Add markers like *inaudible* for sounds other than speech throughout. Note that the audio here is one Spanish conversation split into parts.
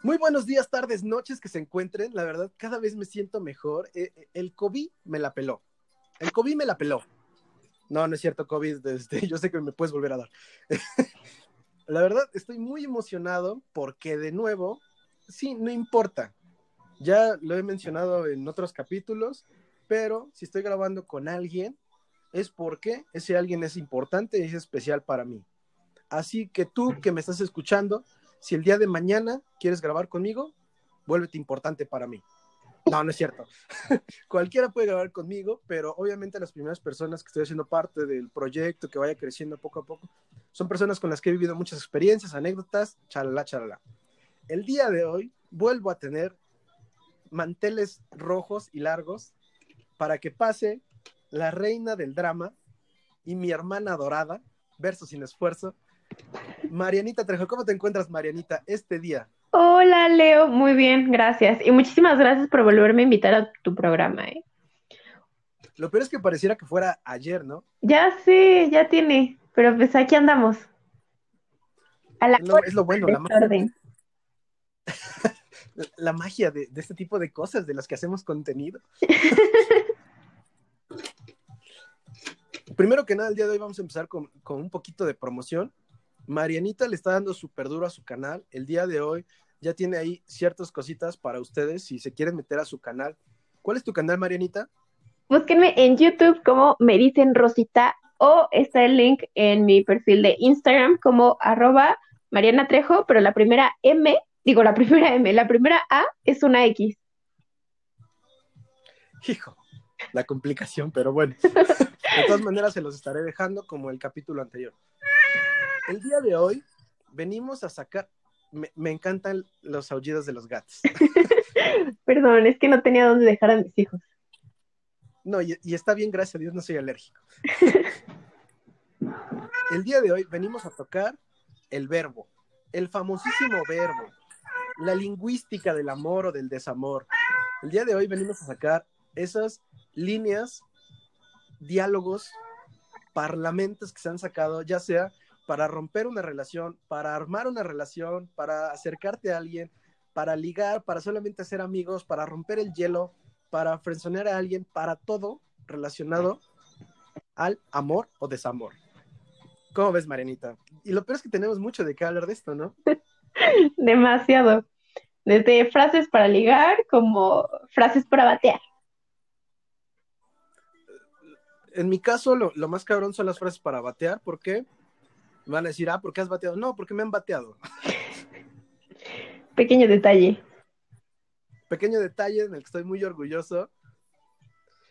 Muy buenos días, tardes, noches que se encuentren. La verdad, cada vez me siento mejor. Eh, eh, el COVID me la peló. El COVID me la peló. No, no es cierto, COVID. *laughs* Este, yo sé que me puedes volver a dar. *laughs* la verdad, estoy muy emocionado porque de nuevo, sí, no importa. Ya lo he mencionado en otros capítulos, pero si estoy grabando con alguien, es porque ese alguien es importante y es especial para mí. Así que tú que me estás escuchando, si el día de mañana quieres grabar conmigo, vuélvete importante para mí. No, no es cierto. *laughs* Cualquiera puede grabar conmigo, pero obviamente las primeras personas que estoy haciendo parte del proyecto, que vaya creciendo poco a poco, son personas con las que he vivido muchas experiencias, anécdotas, chalala, chalala. El día de hoy vuelvo a tener manteles rojos y largos para que pase la reina del drama y mi hermana dorada, verso sin esfuerzo, Marianita Trejo, ¿cómo te encuentras, Marianita, este día? Hola, Leo, muy bien, gracias. Y muchísimas gracias por volverme a invitar a tu programa, ¿eh? Lo peor es que pareciera que fuera ayer, ¿no? Ya sé, ya tiene, pero pues aquí andamos. A la es, lo, bueno, la magia, *laughs* la magia de, este tipo de cosas de las que hacemos contenido. *laughs* Primero que nada, el día de hoy vamos a empezar con, con un poquito de promoción. Marianita le está dando súper duro a su canal. El día de hoy ya tiene ahí ciertas cositas para ustedes si se quieren meter a su canal. ¿Cuál es tu canal, Marianita? Búsquenme en YouTube como me dicen Rosita o está el link en mi perfil de Instagram como arroba Mariana Trejo, pero la primera M, digo la primera M, la primera A es una X. Hijo, la complicación, pero bueno. *laughs* De todas maneras se los estaré dejando como el capítulo anterior. El día de hoy venimos a sacar. Me, encantan los aullidos de los gatos. *laughs* Perdón, es que no tenía dónde dejar a mis hijos. No, y, está bien, gracias a Dios, no soy alérgico. *laughs* el día de hoy venimos a tocar el verbo, el famosísimo verbo, la lingüística del amor o del desamor. El día de hoy venimos a sacar esas líneas, diálogos, parlamentos que se han sacado, ya sea para romper una relación, para armar una relación, para acercarte a alguien, para ligar, para solamente ser amigos, para romper el hielo, para frenzonear a alguien, para todo relacionado al amor o desamor. ¿Cómo ves, Marianita? Y lo peor es que tenemos mucho de qué hablar de esto, ¿no? *laughs* Demasiado. Desde frases para ligar como frases para batear. En mi caso, lo, lo más cabrón son las frases para batear, ¿por qué? Van a decir, ah, ¿por qué has bateado? No, porque me han bateado. *laughs* Pequeño detalle. Pequeño detalle en el que estoy muy orgulloso.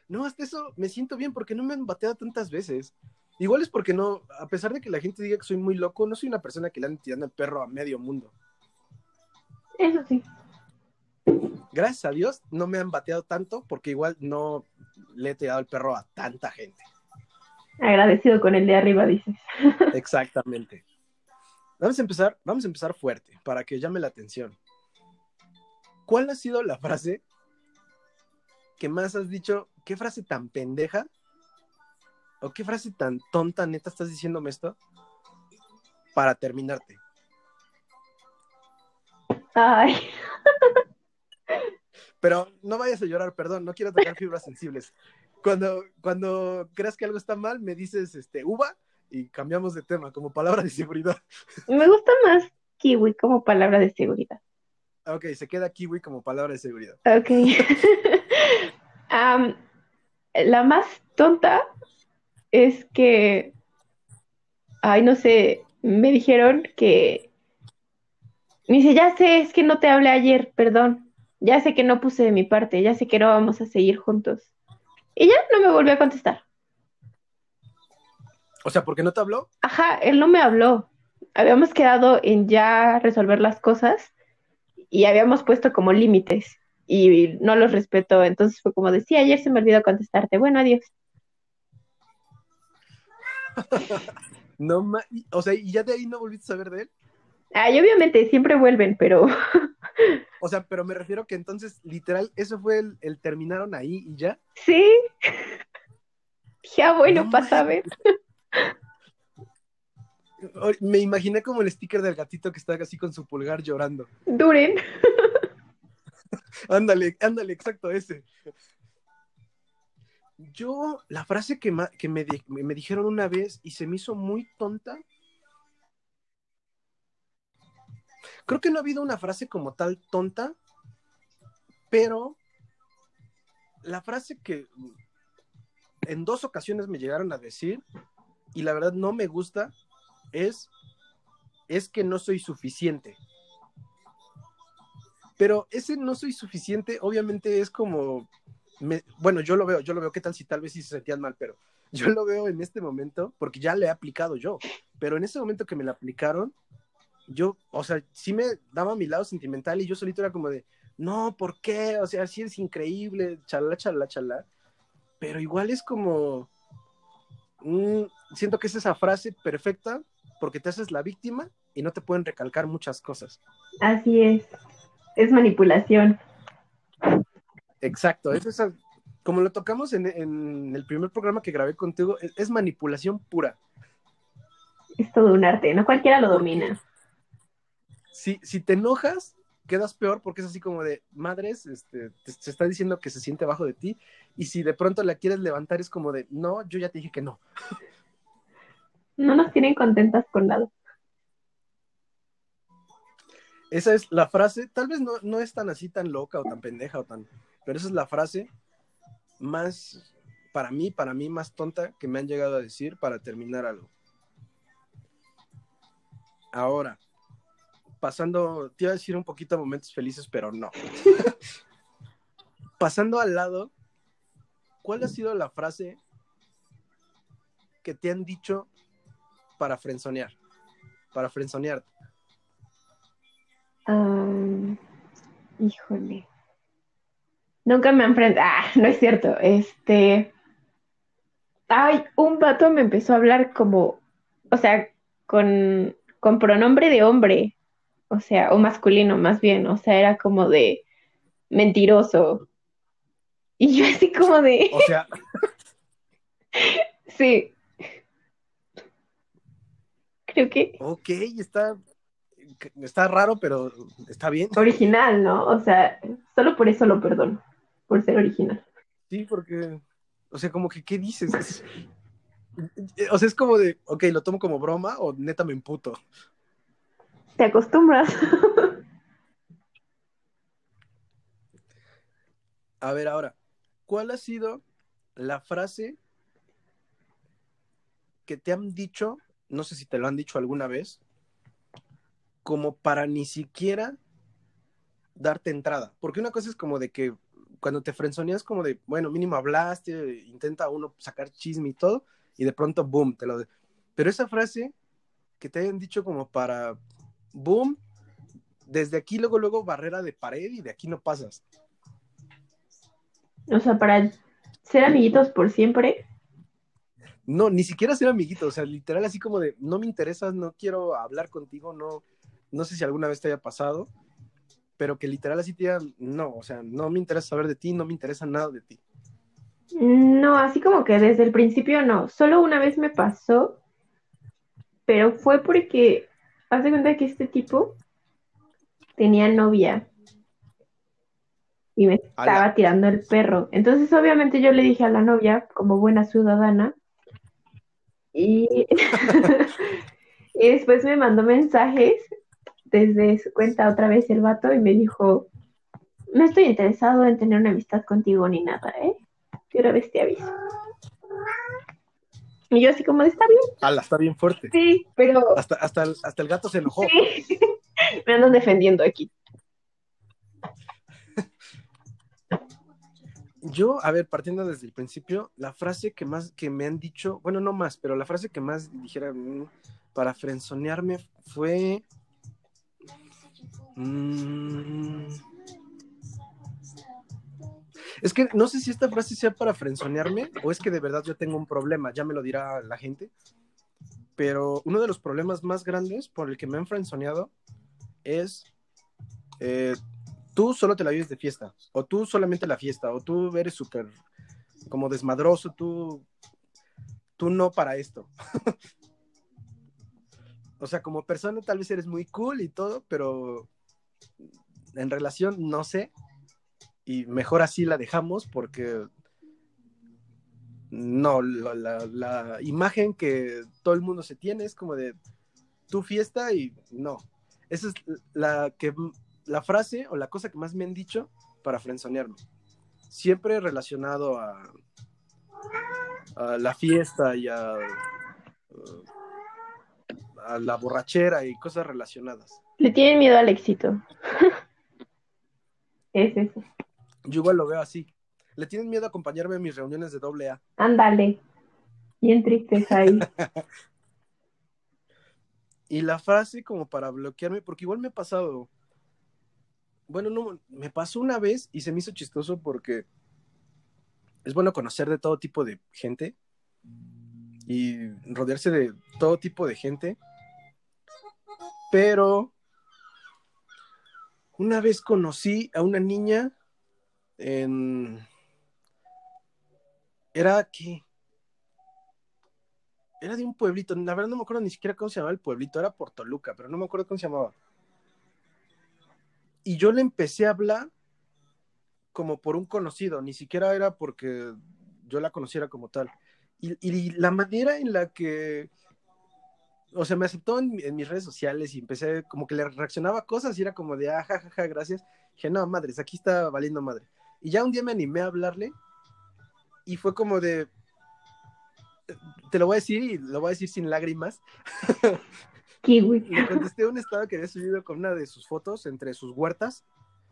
No, hasta eso me siento bien porque no me han bateado tantas veces. Igual es porque no, a pesar de que la gente diga que soy muy loco, no soy una persona que le ande tirando el perro a medio mundo. Eso sí. Gracias a Dios no me han bateado tanto porque igual no le he tirado el perro a tanta gente. Agradecido con el de arriba, dices. *laughs* Exactamente. Vamos a empezar, vamos a empezar fuerte para que llame la atención. ¿Cuál ha sido la frase que más has dicho? ¿Qué frase tan pendeja? ¿O qué frase tan tonta, neta, estás diciéndome esto? Para terminarte. Ay. Pero no vayas a llorar, perdón, no quiero tocar fibras sensibles cuando, cuando creas que algo está mal, me dices este uva y cambiamos de tema como palabra de seguridad. *laughs* Me gusta más kiwi como palabra de seguridad. Ok, se queda kiwi como palabra de seguridad. Ok. *laughs* la más tonta es que, ay, no sé, me dijeron que, me dice, ya sé, es que no te hablé ayer, perdón, ya sé que no puse de mi parte, ya sé que no vamos a seguir juntos. Y ya no me volvió a contestar. O sea, ¿por qué no te habló? Ajá, él no me habló. Habíamos quedado en ya resolver las cosas y habíamos puesto como límites y no los respetó. Entonces fue como decía, ayer se me olvidó contestarte. Bueno, adiós. *laughs* no, o sea, ¿y ya de ahí no volviste a saber de él? Ay, obviamente, siempre vuelven, pero... *laughs* o sea, pero me refiero que entonces, literal, eso fue el, terminaron ahí y ya. Sí. *laughs* Ya bueno, pasa a ver. Me imaginé como el sticker del gatito que está así con su pulgar llorando. Duren. ándale, ándale, exacto ese. Yo, la frase que, que me, me dijeron una vez y se me hizo muy tonta. Creo que no ha habido una frase como tal tonta, pero la frase que en dos ocasiones me llegaron a decir, y la verdad no me gusta, es, es que no soy suficiente. Pero ese no soy suficiente, obviamente es como, bueno, yo lo veo, yo lo veo, ¿qué tal si tal vez sí se sentían mal? Pero yo lo veo en este momento, porque ya le he aplicado yo, pero en ese momento que me la aplicaron, yo, o sea, sí me daba mi lado sentimental y yo solito era como de, no, ¿por qué? O sea, sí es increíble, chalá, chalá, chalá. Pero igual es como, siento que es esa frase perfecta porque te haces la víctima y no te pueden recalcar muchas cosas. Así es, es manipulación. Exacto, es esa, como lo tocamos en, el primer programa que grabé contigo, es, manipulación pura. Es todo un arte, no cualquiera lo domina. Si, si te enojas, quedas peor porque es así como de madres, este, se está diciendo que se siente abajo de ti, y si de pronto la quieres levantar, es como de no, yo ya te dije que no. No nos tienen contentas con nada. Esa es la frase, tal vez no, no es tan así, tan loca o tan pendeja o tan, pero esa es la frase más, para mí, para mí, más tonta que me han llegado a decir para terminar algo. Ahora, pasando, te iba a decir un poquito a momentos felices, pero no. *laughs* pasando al lado, ¿cuál ha sido la frase que te han dicho para frenzonear? Para frenzonearte. híjole. Nunca me han frenzoneado. Ah, no es cierto. Este. Ay, un vato me empezó a hablar como, o sea, con, con pronombre de hombre o sea, o masculino más bien, o sea, era como de mentiroso. Y yo así como de... *laughs* O sea... sí. Creo que... Ok, está, está raro, pero está bien. Original, ¿no? O sea, solo por eso lo perdono, por ser original. Sí, porque, o sea, como que, ¿qué dices? o sea, es como de, ok, lo tomo como broma o neta me emputo te acostumbras. A ver, ahora, ¿cuál ha sido la frase que te han dicho, no sé si te lo han dicho alguna vez, como para ni siquiera darte entrada? Porque una cosa es como de que cuando te frenzoneas como de, bueno, mínimo hablaste, intenta uno sacar chisme y todo, y de pronto, boom, te lo... De... Pero esa frase que te hayan dicho como para boom, desde aquí luego, luego barrera de pared y de aquí no pasas. O sea, para ser amiguitos por siempre. No, ni siquiera ser amiguitos, o sea, literal así como de, no me interesas, no quiero hablar contigo, no, no sé si alguna vez te haya pasado, pero que literal así te digan, no, o sea, no me interesa saber de ti, no me interesa nada de ti. No, así como que desde el principio no, solo una vez me pasó, pero fue porque haz de cuenta que este tipo tenía novia y me estaba tirando el perro. Entonces, obviamente, yo le dije a la novia, como buena ciudadana, y, *laughs* y después me mandó mensajes desde su cuenta otra vez el vato y me dijo, no estoy interesado en tener una amistad contigo ni nada, ¿eh? Y una vez te aviso. Y yo así como, está bien. Ala, está bien fuerte. Sí, pero... Hasta, hasta, el, hasta el gato se enojó. Sí. *laughs* Me andan defendiendo aquí. Yo, a ver, partiendo desde el principio, la frase que más que me han dicho, bueno, no más, pero la frase que más dijera mm, para frenzonearme fue... Mmm, es que no sé si esta frase sea para frenzonearme o es que de verdad yo tengo un problema, ya me lo dirá la gente. Pero uno de los problemas más grandes por el que me han frenzoneado es eh, tú solo te la vives de fiesta, o tú solamente la fiesta, o tú eres súper como desmadroso, tú, tú no para esto. *laughs* O sea, como persona tal vez eres muy cool y todo, pero en relación no sé. Y mejor así la dejamos porque no, la, imagen que todo el mundo se tiene es como de tu fiesta y no. Esa es la que la frase o la cosa que más me han dicho para frenzonearme. Siempre relacionado a, a la fiesta y a, a la borrachera y cosas relacionadas. Le tienen miedo al éxito. *laughs* es eso. Yo igual lo veo así. Le tienen miedo a acompañarme en mis reuniones de doble A. Ándale. Bien tristes ahí. *laughs* y la frase como para bloquearme, porque igual me ha pasado. Bueno, no, me pasó una vez y se me hizo chistoso porque es bueno conocer de todo tipo de gente y rodearse de todo tipo de gente. Pero una vez conocí a una niña en... Era aquí. Era de un pueblito, la verdad no me acuerdo ni siquiera cómo se llamaba el pueblito, era por Toluca, pero no me acuerdo cómo se llamaba. Y yo le empecé a hablar como por un conocido, ni siquiera era porque yo la conociera como tal. Y, la manera en la que, o sea, me aceptó en, mis redes sociales y empecé como que le reaccionaba cosas y era como de, ah, jajaja, gracias. Dije, no, madres, aquí está valiendo madre. Y ya un día me animé a hablarle y fue como de, te lo voy a decir y lo voy a decir sin lágrimas. *laughs* Kiwi. Le contesté un estado que había subido con una de sus fotos entre sus huertas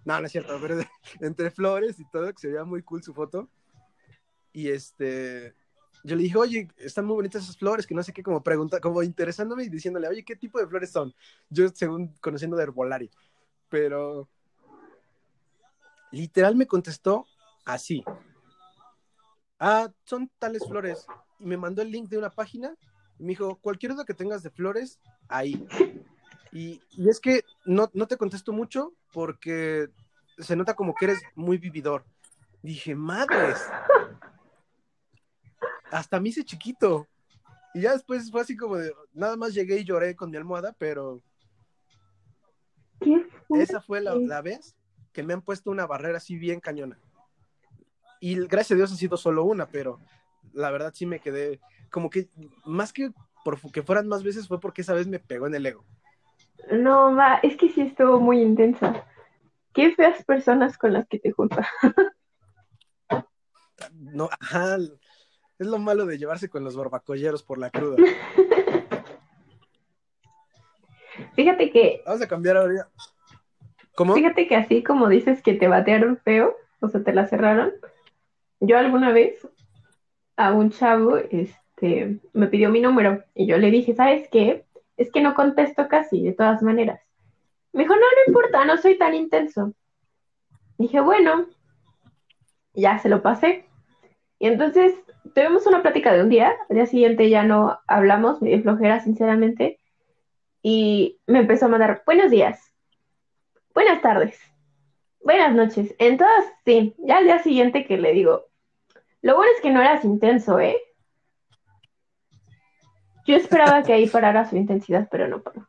no, no es cierto, pero entre flores y todo, que se veía muy cool su foto. Y este, yo le dije, oye, están muy bonitas esas flores, que no sé qué, como pregunta, como interesándome y diciéndole, oye, ¿qué tipo de flores son? Yo, según conociendo de herbolario. Pero literal me contestó así. Ah, son tales flores. Y me mandó el link de una página y me dijo, cualquier duda que tengas de flores, ahí. Y, es que no, no, te contesto mucho porque se nota como que eres muy vividor. Dije, madres. Hasta me hice chiquito. Y ya después fue así como de, nada más llegué y lloré con mi almohada, pero esa fue la, la, vez que me han puesto una barrera así bien cañona. Y gracias a Dios ha sido solo una, pero la verdad sí me quedé como que más que por que fueran más veces fue porque esa vez me pegó en el ego. No, ma, es que sí estuvo muy intensa. Qué feas personas con las que te juntas. *laughs* no, ajá. Es lo malo de llevarse con los barbacolleros por la cruda. *laughs* Fíjate que. Vamos a cambiar ahora. Fíjate que así como dices que te batearon feo, o sea, te la cerraron. Yo alguna vez a un chavo, este, me pidió mi número y yo le dije, ¿sabes qué? es que no contesto casi, de todas maneras. Me dijo, no, no importa, no soy tan intenso. Dije, bueno, ya se lo pasé. Y entonces tuvimos una plática de un día, al día siguiente ya no hablamos, me dio flojera, sinceramente, y me empezó a mandar buenos días, buenas tardes, buenas noches. Entonces, sí, ya al día siguiente que le digo, lo bueno es que no eras intenso, ¿eh? Yo esperaba que ahí parara su intensidad, pero no paró.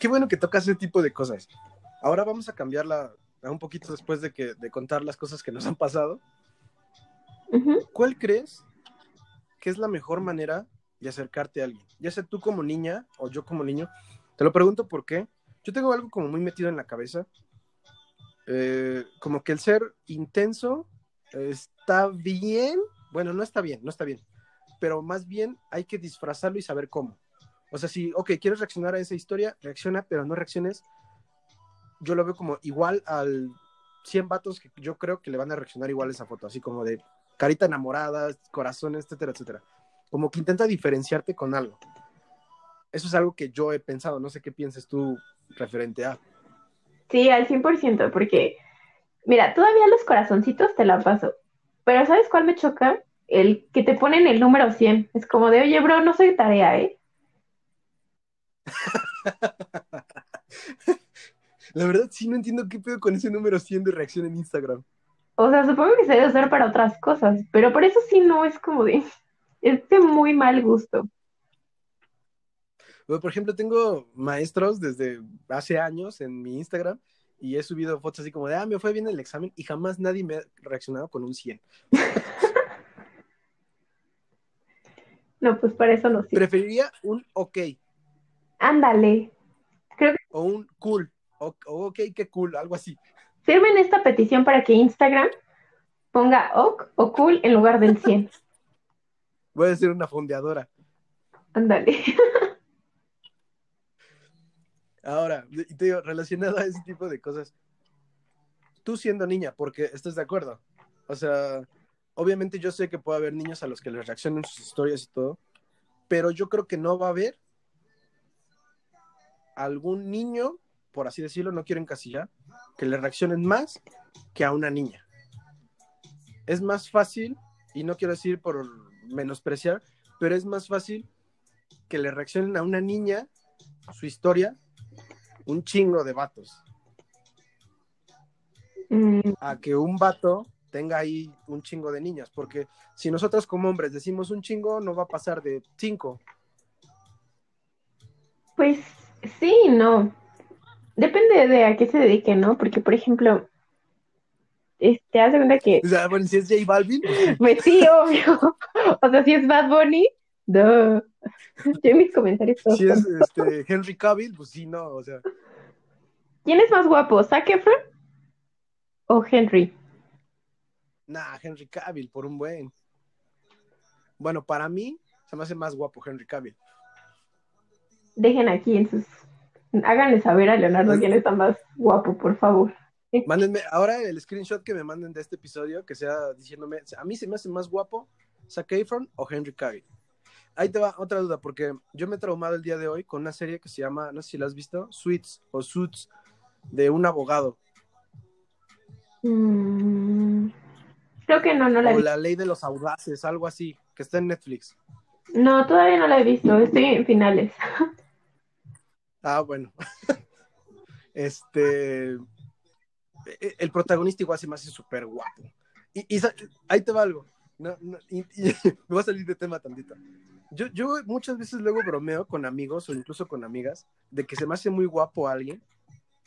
Qué bueno que tocas ese tipo de cosas. Ahora vamos a cambiarla un poquito después de, que, de contar las cosas que nos han pasado. ¿Cuál crees que es la mejor manera de acercarte a alguien? Ya sea tú como niña o yo como niño. Te lo pregunto porque yo tengo algo como muy metido en la cabeza. Eh, como que el ser intenso está bien, bueno, no está bien, no está bien, pero más bien hay que disfrazarlo y saber cómo. O sea, si, ok, quieres reaccionar a esa historia, reacciona, pero no reacciones. Yo lo veo como igual al 100 vatos que yo creo que le van a reaccionar igual a esa foto, así como de carita enamorada, corazón, etcétera, etcétera. Como que intenta diferenciarte con algo. Eso es algo que yo he pensado, no sé qué pienses tú referente a. Sí, al 100%, porque Mira, todavía los corazoncitos te la paso. Pero ¿sabes cuál me choca? El que te ponen el número 100. Es como de, oye, bro, no soy tarea, ¿eh? *laughs* La verdad, sí, no entiendo qué pedo con ese número 100 de reacción en Instagram. O sea, supongo que se debe usar para otras cosas, pero por eso sí no es como de. Es de muy mal gusto. Por ejemplo, tengo maestros desde hace años en mi Instagram y he subido fotos así como de, ah, me fue bien el examen y jamás nadie me ha reaccionado con un 100. *laughs* no, pues para eso no sirve. Preferiría un ok. Ándale. O un cool. O, ok, qué cool, algo así. Sirven esta petición para que Instagram ponga ok o cool en lugar del 100. *laughs* Voy a ser una fondeadora. Ándale. Ahora, te digo, relacionado a ese tipo de cosas, tú siendo niña, porque estás de acuerdo. O sea, obviamente yo sé que puede haber niños a los que les reaccionen sus historias y todo, pero yo creo que no va a haber algún niño, por así decirlo, no quiero encasillar, que le reaccionen más que a una niña. Es más fácil, y no quiero decir por menospreciar, pero es más fácil que le reaccionen a una niña su historia un chingo de vatos. Mm. A que un vato tenga ahí un chingo de niñas, porque si nosotros como hombres decimos un chingo, no va a pasar de cinco. Pues sí, no. Depende de a qué se dedique, ¿no? Porque, por ejemplo, este, hace cuenta que... O sea, bueno, si es J Balvin. Pues sí, obvio. *laughs* O sea, si es Bad Bunny, no. Yo mis comentarios todos. Si es este, Henry Cavill, pues sí, no, o sea. ¿Quién es más guapo, Zac Efron o Henry? Nah, Henry Cavill, por un buen. Bueno, para mí se me hace más guapo Henry Cavill. Dejen aquí en sus. Háganle saber a Leonardo quién está más guapo, por favor. Mándenme ahora el screenshot que me manden de este episodio, que sea diciéndome, a mí se me hace más guapo Zac Efron o Henry Cavill ahí te va otra duda, porque yo me he traumado el día de hoy con una serie que se llama, no sé si la has visto, Suits o Suits, de un abogado. Mm, creo que no, no la he visto. O La ley de los audaces, algo así, que está en Netflix. No, todavía no la he visto, estoy en finales. *laughs* Ah, bueno. *laughs* este. E, el protagonista igual se me hace súper guapo. Y, y, ahí te va algo. No, no, *laughs* me voy a salir de tema tantito. Yo, yo muchas veces luego bromeo con amigos o incluso con amigas de que se me hace muy guapo alguien,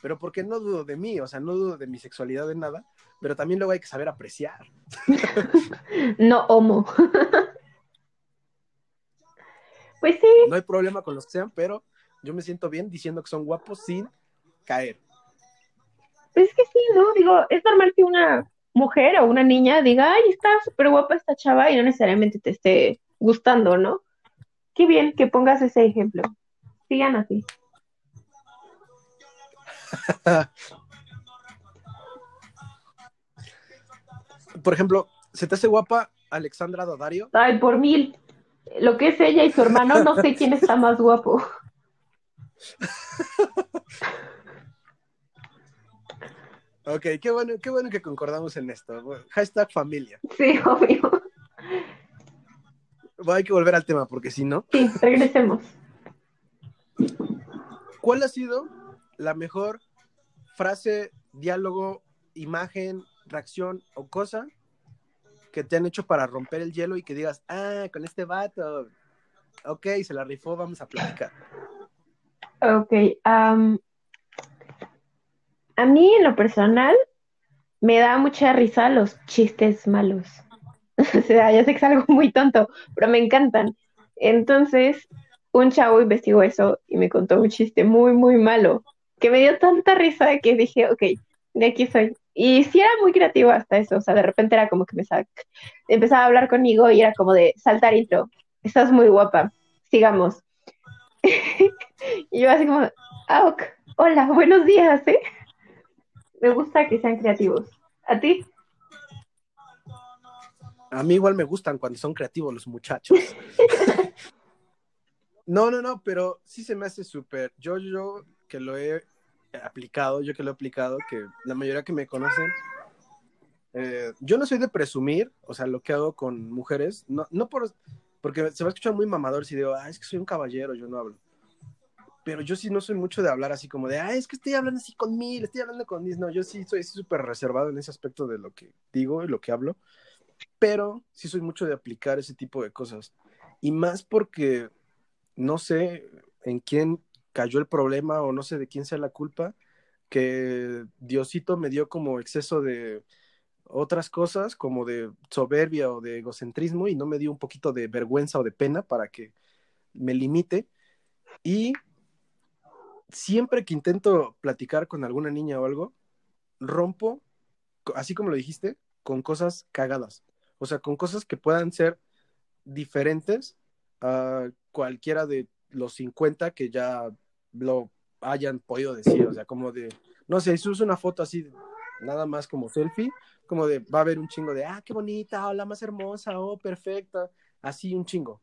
pero porque no dudo de mí, o sea, no dudo de mi sexualidad de nada, pero también luego hay que saber apreciar. *laughs* no homo. *laughs* pues sí. No hay problema con los que sean, pero yo me siento bien diciendo que son guapos sin caer. Pues es que sí, ¿no? Digo, es normal que una mujer o una niña diga, ay, está súper guapa esta chava y no necesariamente te esté gustando, ¿no? Qué bien que pongas ese ejemplo. Sigan así. *laughs* Por ejemplo, ¿se te hace guapa Alexandra Dodario? Ay, por mil. Lo que es ella y su hermano, no sé quién está más guapo. *laughs* ok, qué bueno, qué bueno que concordamos en esto. Hashtag familia. Sí, obvio. hay que volver al tema, porque si no. Sí, regresemos. ¿Cuál ha sido la mejor frase, diálogo, imagen, reacción o cosa que te han hecho para romper el hielo y que digas, ah, con este vato, ok, se la rifó, vamos a platicar? Ok, a mí en lo personal me da mucha risa los chistes malos. *laughs* o sea, ya sé que es algo muy tonto, pero me encantan. Entonces, un chavo investigó eso y me contó un chiste muy, muy malo, que me dio tanta risa que dije, ok, de aquí soy. Y sí era muy creativo hasta eso, o sea, de repente era como que me sac... empezaba a hablar conmigo y era como de saltar intro, estás muy guapa, sigamos. *laughs* y yo así como, ah, ok, hola, buenos días, ¿eh? Me gusta que sean creativos. ¿A ti? A mí igual me gustan cuando son creativos los muchachos. *laughs* no, no, no, pero sí se me hace súper. Yo, yo que lo he aplicado, yo que lo he aplicado, que la mayoría que me conocen, eh, yo no soy de presumir, o sea, lo que hago con mujeres, no, no por, porque se va a escuchar muy mamador si digo, ah, es que soy un caballero, yo no hablo. Pero yo sí no soy mucho de hablar así como de, ah, es que estoy hablando así con mil, estoy hablando con mis. No, yo sí soy súper reservado en ese aspecto de lo que digo y lo que hablo. pero sí soy mucho de aplicar ese tipo de cosas. Y más porque no sé en quién cayó el problema o no sé de quién sea la culpa, que Diosito me dio como exceso de otras cosas, como de soberbia o de egocentrismo, y no me dio un poquito de vergüenza o de pena para que me limite. Y siempre que intento platicar con alguna niña o algo, rompo, así como lo dijiste, con cosas cagadas. O sea, con cosas que puedan ser diferentes a cualquiera de los 50 que ya lo hayan podido decir. O sea, como de, no sé, si uso una foto así, nada más como selfie, como de, va a haber un chingo de, ah, qué bonita, hola, más hermosa, oh, perfecta, así un chingo.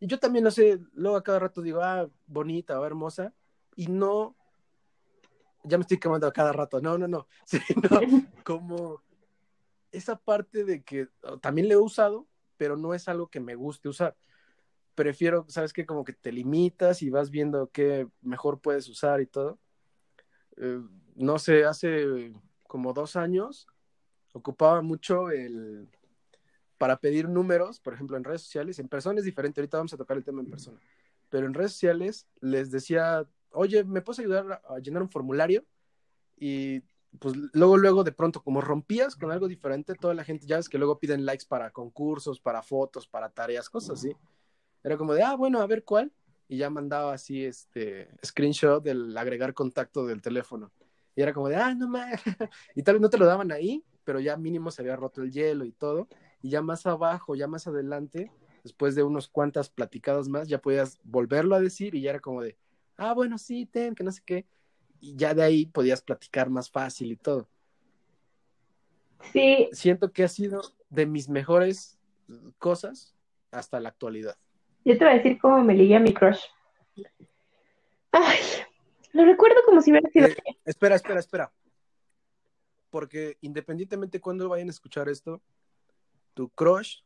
Y yo también, no sé, luego a cada rato digo, ah, bonita o hermosa, y no, ya me estoy quemando a cada rato, no, no, no, *laughs* sino como esa parte de que oh, también le he usado, pero no es algo que me guste usar. Prefiero, ¿sabes qué? Como que te limitas y vas viendo qué mejor puedes usar y todo. Eh, no sé, hace como dos años ocupaba mucho el para pedir números, por ejemplo, en redes sociales, en persona es diferente, ahorita vamos a tocar el tema en persona, pero en redes sociales les decía oye, ¿me puedes ayudar a llenar un formulario? Y pues luego, luego de pronto, como rompías con algo diferente, toda la gente, ya ves que luego piden likes para concursos, para fotos, para tareas, cosas así. Era como de, ah, bueno, a ver cuál. Y ya mandaba así, este, screenshot del agregar contacto del teléfono. Y era como de, ah, no más. *laughs* y tal vez no te lo daban ahí, pero ya mínimo se había roto el hielo y todo. Y ya más abajo, ya más adelante, después de unos cuantas platicadas más, ya podías volverlo a decir y ya era como de, ah, bueno, sí, ten, que no sé qué. Y ya de ahí podías platicar más fácil y todo. Sí. Siento que ha sido de mis mejores cosas hasta la actualidad. Yo te voy a decir cómo me ligué a mi crush. Ay, lo recuerdo como si hubiera sido. Eh, espera, espera, espera. Porque independientemente cuando vayan a escuchar esto, tu crush,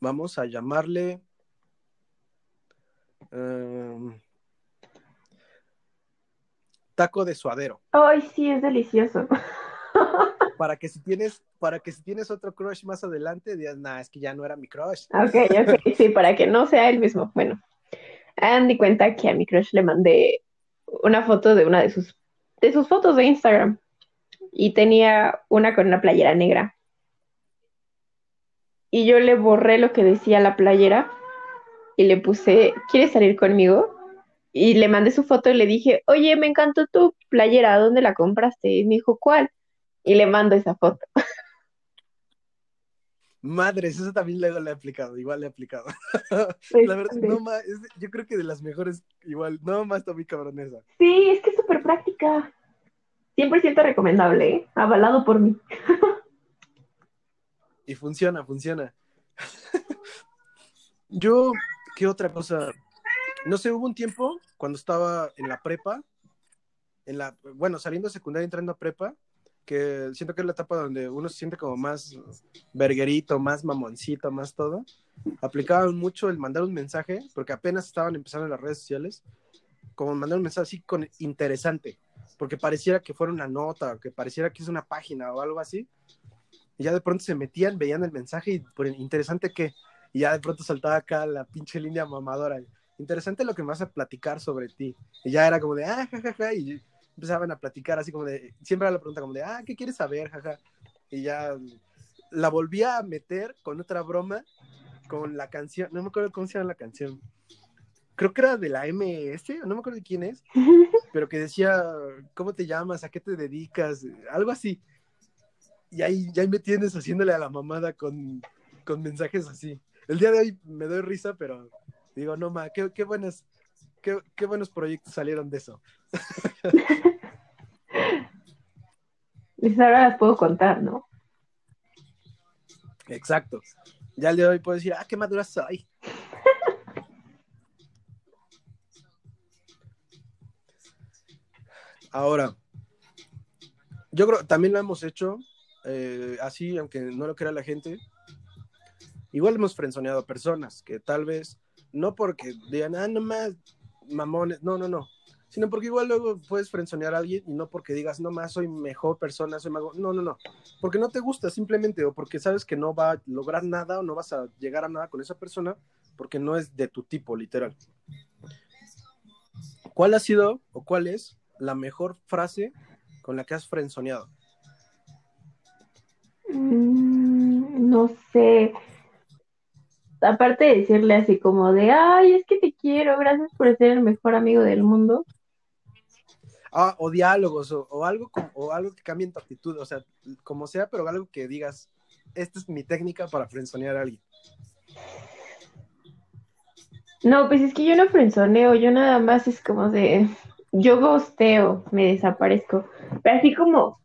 vamos a llamarle. Em, taco de suadero. Ay, sí, es delicioso. *laughs* Para que si tienes, para que si tienes otro crush más adelante, digas, nah, es que ya no era mi crush. Ok, ok, sí, para que no sea el mismo. Bueno, hagan di cuenta que a mi crush le mandé una foto de una de sus, de sus fotos de Instagram. Y tenía una con una playera negra. Y yo le borré lo que decía la playera y le puse, ¿quieres salir conmigo? Y le mandé su foto y le dije, oye, me encantó tu playera, ¿dónde la compraste? Y me dijo, ¿cuál? Y le mando esa foto. *laughs* Madres, eso también luego le he aplicado, igual le he aplicado. *laughs* la verdad, no más, yo creo que de las mejores, igual, no más está muy cabronesa. Sí, es que es súper práctica. 100% recomendable, ¿eh? avalado por mí. y funciona, funciona. *laughs* yo, ¿qué otra cosa? No sé, hubo un tiempo cuando estaba en la prepa, en la, bueno, saliendo de secundaria, entrando a prepa, que siento que es la etapa donde uno se siente como más verguerito, más mamoncito, más todo. Aplicaban mucho el mandar un mensaje, porque apenas estaban empezando las redes sociales, como mandar un mensaje así con interesante, porque pareciera que fuera una nota, que pareciera que es una página o algo así. Y ya de pronto se metían, veían el mensaje y por interesante que, y ya de pronto saltaba acá la pinche línea mamadora interesante lo que me vas a platicar sobre ti. Y ya era como de, ah, jajaja, y empezaban a platicar así como de, siempre era la pregunta como de, ah, ¿qué quieres saber, jaja? Y ya la volví a meter con otra broma, con la canción, no me acuerdo cómo se llama la canción. Creo que era de la MS, no me acuerdo de quién es, *laughs* pero que decía, ¿cómo te llamas? ¿A qué te dedicas? Algo así. Y ahí ya me tienes haciéndole a la mamada con, con mensajes así. El día de hoy me doy risa, pero Digo, no, ma, qué, qué buenos, qué, qué buenos proyectos salieron de eso. Y *laughs* ahora las puedo contar, ¿no? Exacto. Ya el día de hoy puedo decir, ah, qué madura soy. *laughs* Ahora, yo creo también lo hemos hecho eh, así, aunque no lo crea la gente. Igual hemos frenzoneado a personas que tal vez no porque digan, ah, nomás mamones, no, no, no, sino porque igual luego puedes frenzonear a alguien y no porque digas, no más, soy mejor persona, soy mago. No, no, no. Porque no te gusta simplemente o porque sabes que no va a lograr nada o no vas a llegar a nada con esa persona porque no es de tu tipo, literal. ¿Cuál ha sido o cuál es la mejor frase con la que has frenzoneado? Mm, no sé. Aparte de decirle así como de, ay, es que te quiero, gracias por ser el mejor amigo del mundo. Ah, o diálogos, o, algo o algo que cambie en tu actitud, o sea, como sea, pero algo que digas, esta es mi técnica para frenzonear a alguien. No, pues es que yo no frenzoneo, yo nada más es como de, yo gosteo, me desaparezco. Pero así como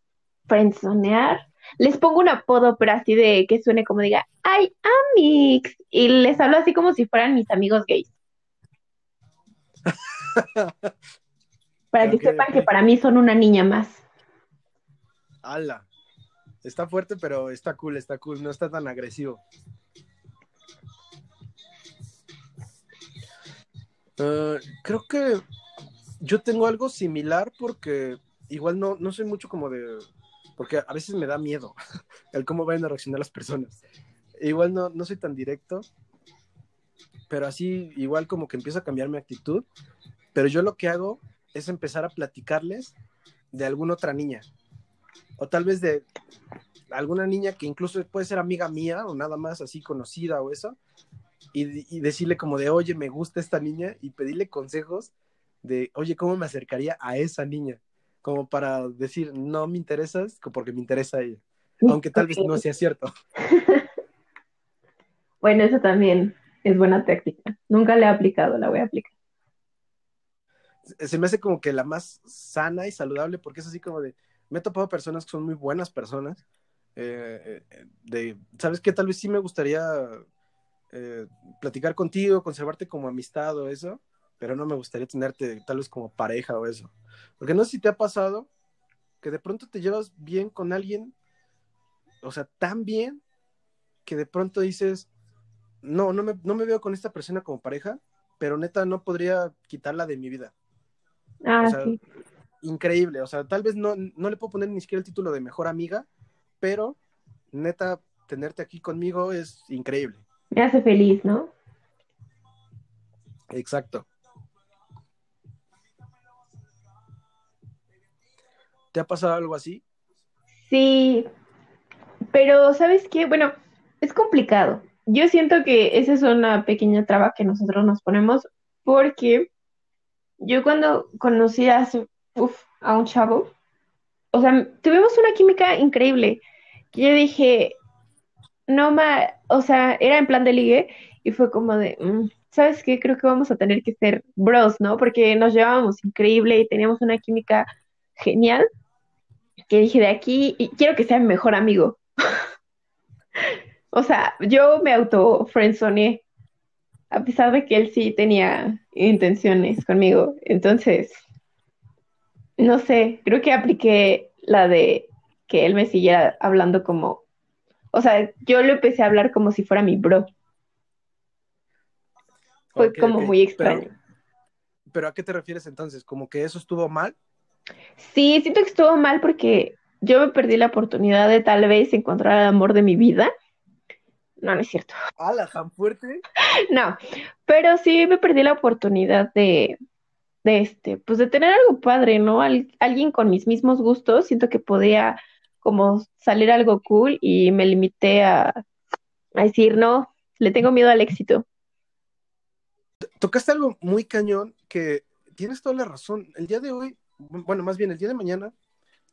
frenzonear, les pongo un apodo, pero así de que suene como diga, ay, amix, y les hablo así como si fueran mis amigos gays. *laughs* Para que sepan que para mí son una niña más. ¡Hala! Está fuerte, pero está cool, está cool, no está tan agresivo. Ah, creo que yo tengo algo similar porque igual no, no soy mucho como de... Porque a veces me da miedo *laughs* el cómo van a reaccionar las personas. Igual no, no soy tan directo, pero así igual como que empiezo a cambiar mi actitud. Pero yo lo que hago es empezar a platicarles de alguna otra niña. O tal vez de alguna niña que incluso puede ser amiga mía o nada más así conocida o eso. Y, decirle como de, oye, me gusta esta niña y pedirle consejos de, oye, ¿cómo me acercaría a esa niña? Como para decir, no me interesas porque me interesa ella. Aunque tal vez no sea cierto. *laughs* bueno, eso también es buena táctica. Nunca la he aplicado, la voy a aplicar se me hace como que la más sana y saludable, porque es así como de, me he topado personas que son muy buenas personas, eh, eh, de, ¿sabes qué? Tal vez sí me gustaría eh, platicar contigo, conservarte como amistad o eso, pero no me gustaría tenerte tal vez como pareja o eso. Porque no sé si te ha pasado que de pronto te llevas bien con alguien, o sea, tan bien que de pronto dices, no, no me, no me veo con esta persona como pareja, pero neta no podría quitarla de mi vida. Ah, increíble. O sea, tal vez no, no le puedo poner ni siquiera el título de mejor amiga, pero neta, tenerte aquí conmigo es increíble. Me hace feliz, ¿no? Exacto. ¿Te ha pasado algo así? Sí, pero ¿sabes qué? Bueno, es complicado. Yo siento que esa es una pequeña traba que nosotros nos ponemos porque yo cuando conocí a, a un chavo, o sea, tuvimos una química increíble. yo dije, no ma, o sea, era en plan de ligue y fue como de, mm, ¿sabes qué? Creo que vamos a tener que ser bros, ¿no? Porque nos llevábamos increíble y teníamos una química genial. Que dije, de aquí, y quiero que sea mi mejor amigo. *laughs* o sea, yo me auto friendzoneé a pesar de que él sí tenía intenciones conmigo. Entonces, no sé, creo que apliqué la de que él me siguiera hablando como, o sea, yo le empecé a hablar como si fuera mi bro. Fue como muy extraño. Pero, ¿a qué te refieres entonces? ¿Como que eso estuvo mal? Sí, siento que estuvo mal porque yo me perdí la oportunidad de tal vez encontrar el amor de mi vida no, no es cierto. *laughs* ¿Ala, tan fuerte? No, pero sí me perdí la oportunidad de, de este, pues de tener algo padre, ¿no? alguien con mis mismos gustos, siento que podía como salir algo cool y me limité a, a decir, no, le tengo miedo al éxito. Tocaste algo muy cañón que tienes toda la razón. El día de hoy, bueno, más bien el día de mañana,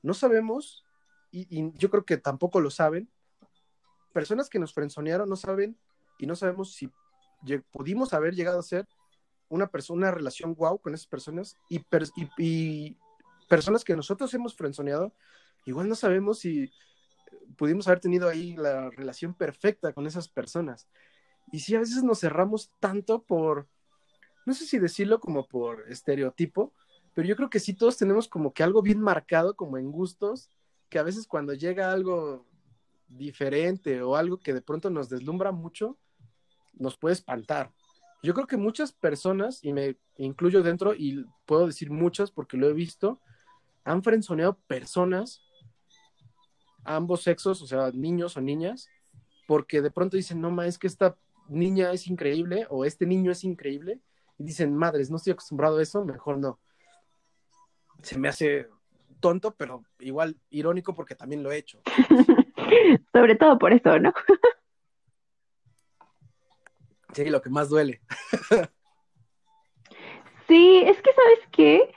no sabemos, y, y yo creo que tampoco lo saben, personas que nos frenzonearon no saben y no sabemos si pudimos haber llegado a ser una persona, una relación wow con esas personas y, y, personas que nosotros hemos frenzoneado, igual no sabemos si pudimos haber tenido ahí la relación perfecta con esas personas. Y si a veces nos cerramos tanto por, no sé si decirlo como por estereotipo, pero yo creo que sí todos tenemos como que algo bien marcado como en gustos, que a veces cuando llega algo diferente o algo que de pronto nos deslumbra mucho, nos puede espantar. yo creo que muchas personas, y me incluyo dentro, y puedo decir muchas porque lo he visto, han frenzoneado personas, ambos sexos, o sea, niños o niñas, porque de pronto dicen, no, ma, es que esta niña es increíble o este niño es increíble, y dicen, madres, no estoy acostumbrado a eso, mejor no. Se me hace tonto, pero igual irónico porque también lo he hecho. *laughs* Sobre todo por eso, ¿no? sí, lo que más duele. sí, es que, ¿sabes qué?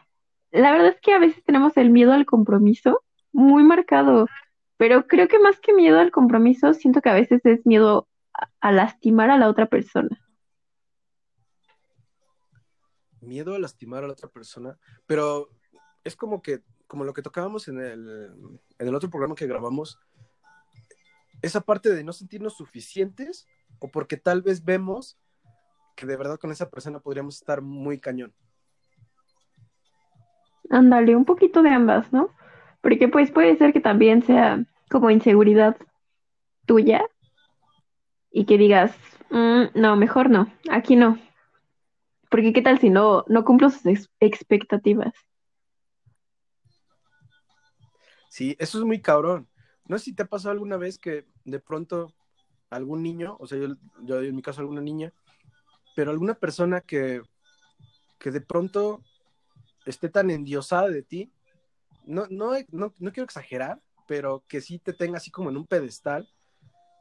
La verdad es que a veces tenemos el miedo al compromiso muy marcado, pero creo que más que miedo al compromiso, siento que a veces es miedo a, lastimar a la otra persona. Miedo a lastimar a la otra persona, pero es como que, como lo que tocábamos en el, en el otro programa que grabamos, esa parte de no sentirnos suficientes o porque tal vez vemos que de verdad con esa persona podríamos estar muy cañón. Ándale, un poquito de ambas, ¿no? Porque pues puede ser que también sea como inseguridad tuya y que digas, mm, no, mejor no, aquí no. Porque qué tal si no, no cumplo sus expectativas. Sí, eso es muy cabrón. No sé si te ha pasado alguna vez que de pronto algún niño, o sea, yo, yo en mi caso alguna niña, pero alguna persona que, que de pronto esté tan endiosada de ti, no, no, no, no quiero exagerar, pero que sí te tenga así como en un pedestal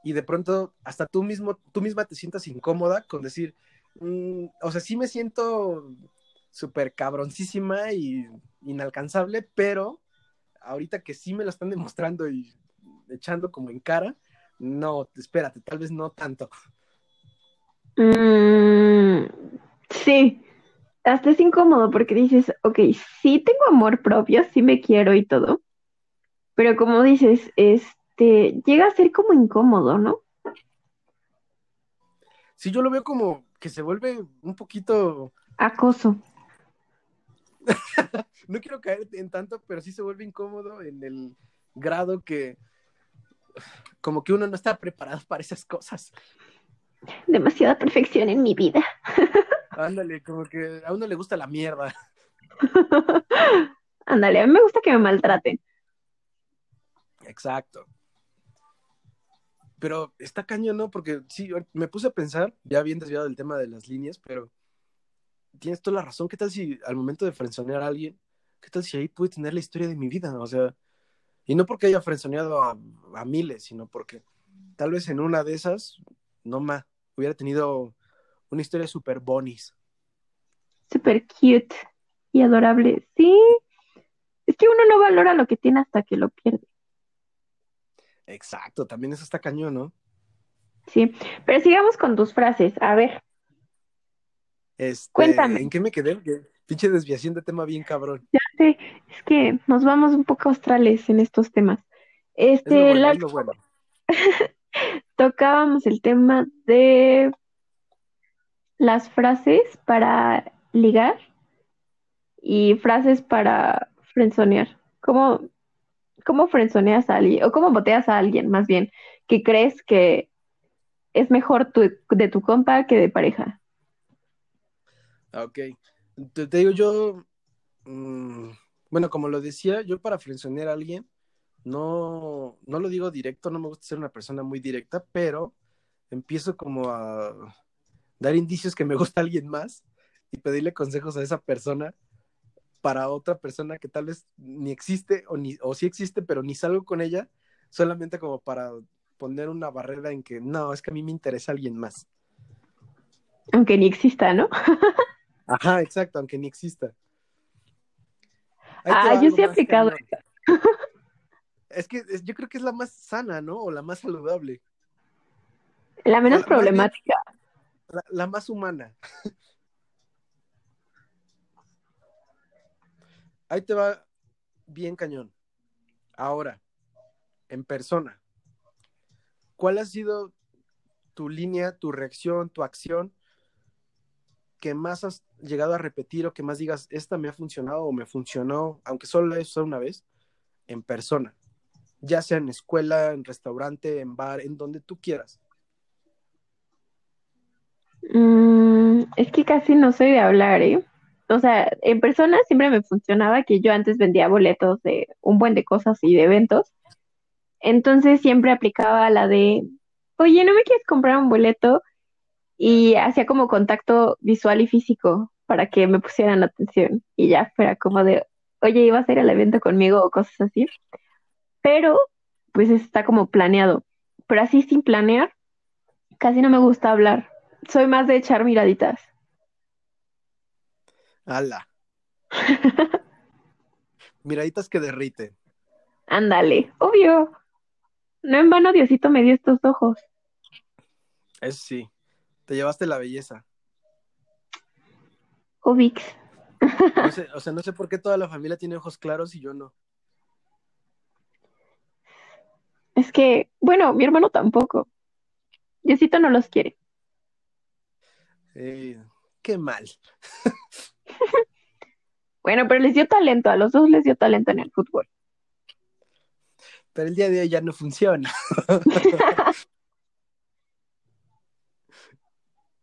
y de pronto hasta tú mismo, tú misma te sientas incómoda con decir, mm, o sea, sí me siento súper cabroncísima y inalcanzable, pero ahorita que sí me lo están demostrando y echando como en cara, no, espérate, tal vez no tanto. Mm, sí, hasta es incómodo porque dices, ok, sí tengo amor propio, sí me quiero y todo, pero como dices, este, llega a ser como incómodo, ¿no? Sí, yo lo veo como que se vuelve un poquito... Acoso. *laughs* no quiero caer en tanto, pero sí se vuelve incómodo en el grado que como que uno no está preparado para esas cosas. Demasiada perfección en mi vida. Ándale, como que a uno le gusta la mierda. *laughs* Ándale, a mí me gusta que me maltraten. Exacto. Pero está cañón, ¿no? Porque sí, me puse a pensar, ya bien desviado del tema de las líneas, pero tienes toda la razón. ¿Qué tal si al momento de frenzonear a alguien, qué tal si ahí pude tener la historia de mi vida? O sea, y no porque haya frenzoneado a, miles, sino porque tal vez en una de esas, no más, hubiera tenido una historia súper bonis. Súper cute y adorable. Sí, es que uno no valora lo que tiene hasta que lo pierde. Exacto, también eso está cañón, ¿no? Sí, pero sigamos con tus frases. A ver. Este, Cuéntame. ¿En qué me quedé? Pinche desviación de tema bien cabrón. Ya sé, es que nos vamos un poco australes en estos temas. Este, *laughs* tocábamos el tema de las frases para ligar y frases para frenzonear. ¿Cómo, cómo frenzoneas a alguien? O cómo boteas a alguien, más bien, que crees que es mejor de tu compa que de pareja. Ok. Te, digo, yo, mm, bueno, como lo decía, yo para frenzonear a alguien, no, no lo digo directo, no me gusta ser una persona muy directa, pero empiezo como a dar indicios que me gusta alguien más y pedirle consejos a esa persona para otra persona que tal vez ni existe o, ni, o sí existe, pero ni salgo con ella, solamente como para poner una barrera en que no, es que a mí me interesa alguien más. Aunque ni exista, ¿no? *laughs* Ajá, exacto, aunque ni exista. ah, yo sí he aplicado Es que yo creo que es la más sana, ¿no? O la más saludable. La menos problemática. la, más humana. *laughs* Ahí te va bien cañón. Ahora, en persona, ¿cuál ha sido tu línea, tu reacción, tu acción que más has llegado a repetir o que más digas, esta me ha funcionado o me funcionó, aunque solo es una vez, en persona? Ya sea en escuela, en restaurante, en bar, en donde tú quieras. Mm, es que casi no soy de hablar, ¿eh? O sea, en persona siempre me funcionaba que yo antes vendía boletos de un buen de cosas y de eventos. Entonces siempre aplicaba la de, oye, ¿no me quieres comprar un boleto? Y hacía como contacto visual y físico para que me pusieran atención y ya fuera como de, oye, ibas a ir al evento conmigo o cosas así. Pero, pues está como planeado. Pero así sin planear, casi no me gusta hablar. Soy más de echar miraditas. Ala. *laughs* Miraditas que derriten. Ándale, obvio. No en vano Diosito me dio estos ojos. Eso sí, te llevaste la belleza. Ubix. No sé, *laughs* o sea, no sé por qué toda la familia tiene ojos claros y yo no. Es que, bueno, mi hermano tampoco. Diosito no los quiere. Eh, qué mal. *laughs* Bueno, pero les dio talento, a los dos les dio talento en el fútbol. Pero el día de hoy ya no funciona. *laughs*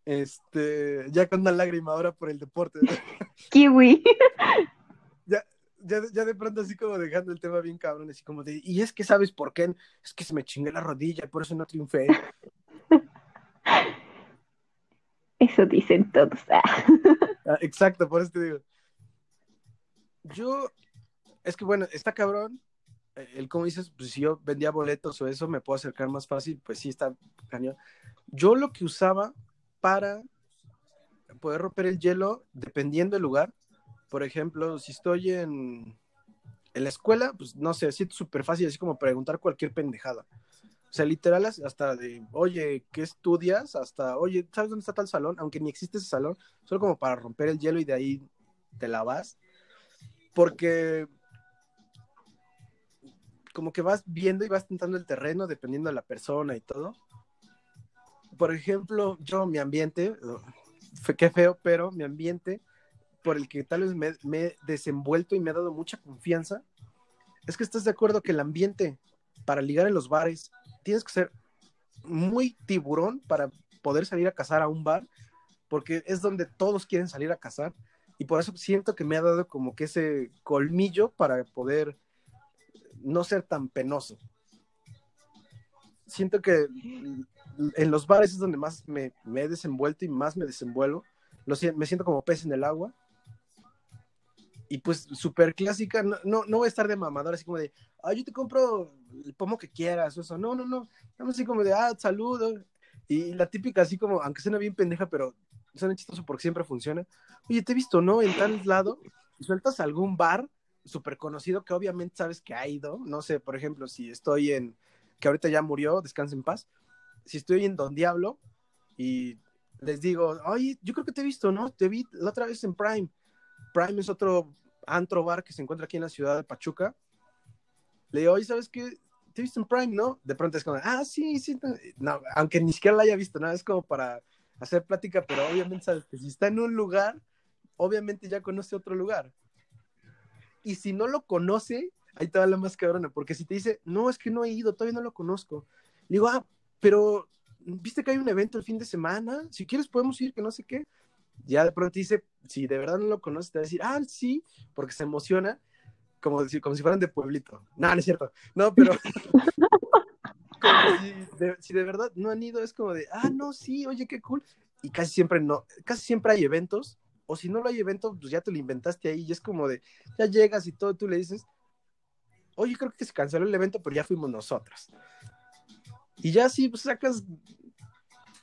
Este, ya con una lágrima ahora por el deporte. ¿no? *laughs* Kiwi. *laughs* Ya, ya, ya de pronto así como dejando el tema bien cabrón, así como de, y es que sabes por qué, es que se me chingué la rodilla, por eso no triunfé. *laughs* Eso dicen todos. Ah. Ah, exacto, por eso te digo. Yo, es que bueno, está cabrón. eh, El como dices, pues si yo vendía boletos o eso, me puedo acercar más fácil, pues sí está cañón. Yo lo que usaba para poder romper el hielo, dependiendo del lugar, por ejemplo, si estoy en, en la escuela, pues no sé, siento súper fácil, así como preguntar cualquier pendejada. O sea, literal, hasta de, oye, ¿qué estudias? Hasta, oye, ¿sabes dónde está tal salón? Aunque ni existe ese salón, solo como para romper el hielo y de ahí te la vas. Porque como que vas viendo y vas tentando el terreno dependiendo de la persona y todo. Por ejemplo, yo, mi ambiente, fe- qué feo, pero mi ambiente por el que tal vez me, me he desenvuelto y me ha dado mucha confianza, es que estás de acuerdo que el ambiente para ligar en los bares tienes que ser muy tiburón para poder salir a cazar a un bar, porque es donde todos quieren salir a cazar, y por eso siento que me ha dado como que ese colmillo para poder no ser tan penoso. Siento que en los bares es donde más me, me he desenvuelto y más me desenvuelvo. Lo me siento como pez en el agua. Y pues súper clásica, no, no, no voy a estar de mamador así como de, ah, yo te compro el pomo que quieras o eso. No, no, no. Estamos así como de, ah, saludo. Y la típica así como, aunque suena bien pendeja, pero suena chistoso porque siempre funciona. Oye, te he visto, ¿no? En tal lado, sueltas algún bar súper conocido que obviamente sabes que ha ido. No sé, por ejemplo, si estoy en, que ahorita ya murió, descansa en paz. Si estoy en Don Diablo y les digo, oye, yo creo que te he visto, ¿no? Te vi la otra vez en Prime. Prime es otro antro bar que se encuentra aquí en la ciudad de Pachuca. Le digo, oye, ¿sabes qué? Te he visto en Prime, ¿no? De pronto es como, ah, sí, sí. No, aunque ni siquiera la haya visto, nada, es como para hacer plática, pero obviamente sabes que si está en un lugar, obviamente ya conoce otro lugar. Y si no lo conoce, ahí te va la más cabrona, porque si te dice, no, es que no he ido, todavía no lo conozco. Le digo, ah, pero viste que hay un evento el fin de semana, si quieres podemos ir, que no sé qué. Ya de pronto dice, si de verdad no lo conoces, te va a decir, ah, sí, porque se emociona, como, si, como si fueran de pueblito. No, no es cierto, no, pero *laughs* como si de, si de verdad no han ido, es como de, ah, no, sí, oye, qué cool. Y casi siempre no, casi siempre hay eventos, o si no lo hay evento, pues ya te lo inventaste ahí, y es como de, ya llegas y todo, tú le dices, oye, creo que se canceló el evento, pero ya fuimos nosotros. Y ya sí, pues sacas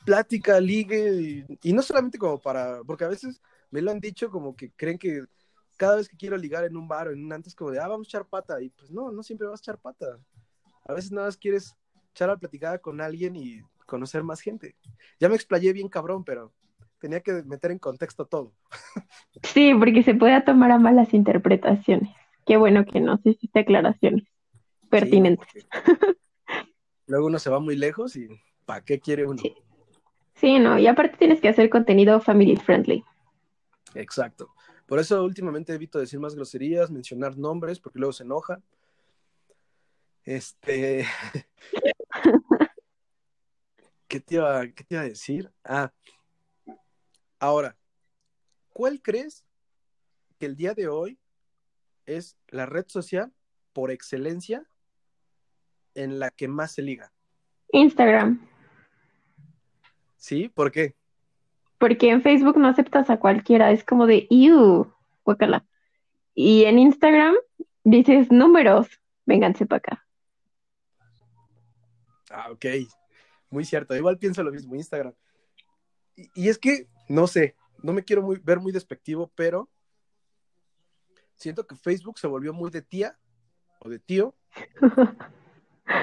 plática, ligue, y, y, no solamente como para, porque a veces me lo han dicho como que creen que cada vez que quiero ligar en un bar o en un antes, como de, ah, vamos a echar pata, y pues no, no siempre vas a echar pata. A veces nada más quieres echar la platicada con alguien y conocer más gente. Ya me explayé bien cabrón, pero tenía que meter en contexto todo. Sí, porque se puede tomar a malas interpretaciones. Qué bueno que nos hiciste aclaraciones pertinentes. Sí, luego uno se va muy lejos y ¿para qué quiere uno? Sí. sí, no, y aparte tienes que hacer contenido family friendly. Exacto. Por eso últimamente evito decir más groserías, mencionar nombres, porque luego se enoja. Este. *laughs* ¿Qué te, iba, ¿Qué te iba a decir? Ah. Ahora, ¿cuál crees que el día de hoy es la red social por excelencia en la que más se liga? Instagram. ¿Sí? ¿Por qué? Porque en Facebook no aceptas a cualquiera, es como de, ¡iu! Guácala. Y en Instagram dices números, vénganse para acá. Ah, ok. Muy cierto. Igual pienso lo mismo, Instagram. Y, y es que, no sé, no me quiero muy, ver muy despectivo, pero siento que Facebook se volvió muy de tía o de tío. *laughs*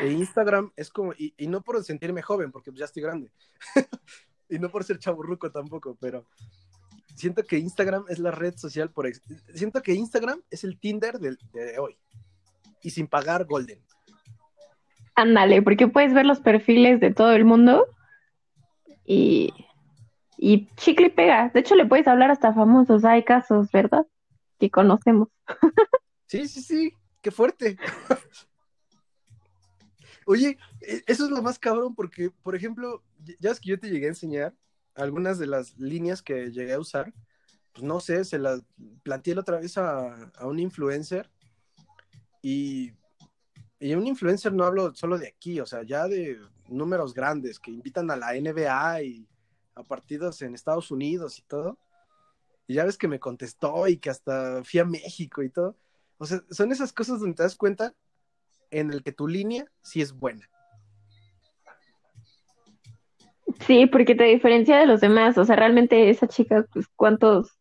e Instagram es como, y, y no por sentirme joven, porque ya estoy grande. *laughs* y no por ser chaburruco tampoco, pero siento que Instagram es la red social por... Siento que Instagram es el Tinder del- de hoy. Y sin pagar Golden. Ándale, porque puedes ver los perfiles de todo el mundo y, y chicle y pega. De hecho, le puedes hablar hasta famosos. Hay casos, ¿verdad? Que conocemos. *laughs* Sí, sí, sí, qué fuerte. *laughs* Oye, e- eso es lo más cabrón porque, por ejemplo, ya es que yo te llegué a enseñar algunas de las líneas que llegué a usar. Pues no sé, se las planteé la otra vez a, un influencer y, y un influencer no hablo solo de aquí, o sea, ya de números grandes que invitan a la NBA y a partidos en Estados Unidos y todo. Y ya ves que me contestó y que hasta fui a México y todo. O sea, son esas cosas donde te das cuenta en el que tu línea sí es buena. Sí, porque te diferencia de los demás. O sea, realmente esa chica, pues, ¿cuántos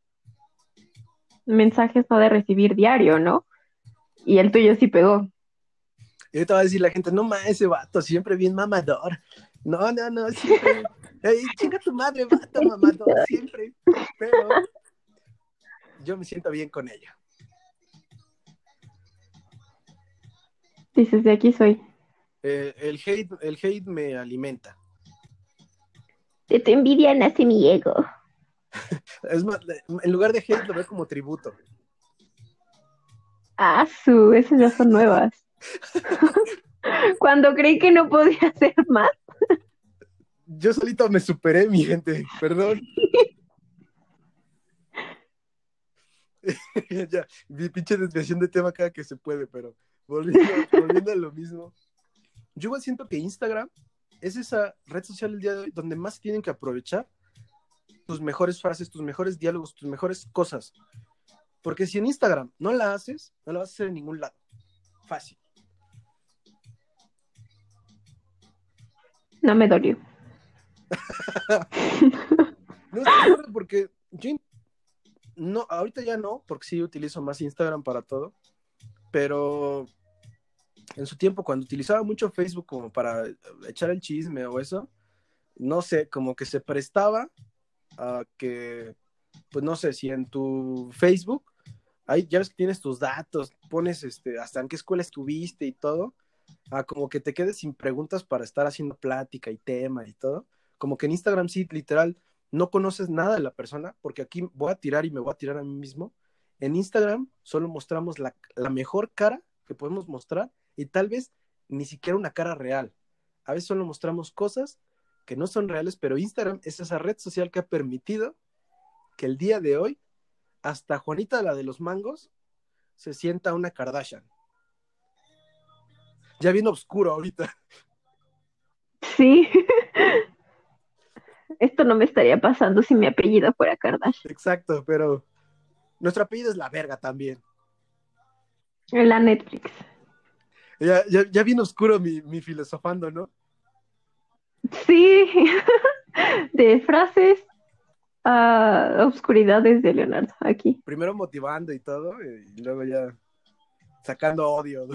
mensajes no de recibir diario, no? Y el tuyo sí pegó. Y ahorita va a decir la gente, no mames, ese vato, siempre bien mamador. No, no, no, siempre. *laughs* Ey, chinga tu madre, vato, mamador, siempre. Pero yo me siento bien con ella. Dices, de aquí soy. Eh, el, hate, el hate me alimenta. De tu envidia nace mi ego. *laughs* Es más, en lugar de hate lo veo como tributo. Ah, su, esas ya son nuevas. *laughs* Cuando creí que no podía hacer más. Yo solito me superé, mi gente, perdón. *laughs* ya, mi pinche desviación de tema cada que se puede, pero volviendo, *laughs* volviendo a lo mismo. Yo igual siento que Instagram es esa red social el día de hoy donde más tienen que aprovechar tus mejores frases, tus mejores diálogos, tus mejores cosas. Porque si en Instagram no la haces, no la vas a hacer en ningún lado. Fácil. No me dolió. *laughs* No estoy seguro porque yo no, ahorita ya no, porque sí utilizo más Instagram para todo, pero en su tiempo cuando utilizaba mucho Facebook como para echar el chisme o eso, no sé, como que se prestaba a que, pues no sé, si en tu Facebook, ahí ya ves que tienes tus datos, pones este, hasta en qué escuela estuviste y todo, a como que te quedes sin preguntas para estar haciendo plática y tema y todo como que en Instagram sí, literal, no conoces nada de la persona, porque aquí voy a tirar y me voy a tirar a mí mismo. En Instagram solo mostramos la, la mejor cara que podemos mostrar y tal vez ni siquiera una cara real. A veces solo mostramos cosas que no son reales, pero Instagram es esa red social que ha permitido que el día de hoy, hasta Juanita, la de los mangos, se sienta una Kardashian. Ya bien oscuro ahorita. Sí. *laughs* Esto no me estaría pasando si mi apellido fuera Kardashian. Exacto, pero nuestro apellido es la verga también. En la Netflix. Ya, ya, ya bien oscuro mi, mi filosofando, ¿no? Sí. *laughs* De frases a obscuridades de Leonardo, aquí. Primero motivando y todo, y luego ya sacando odio.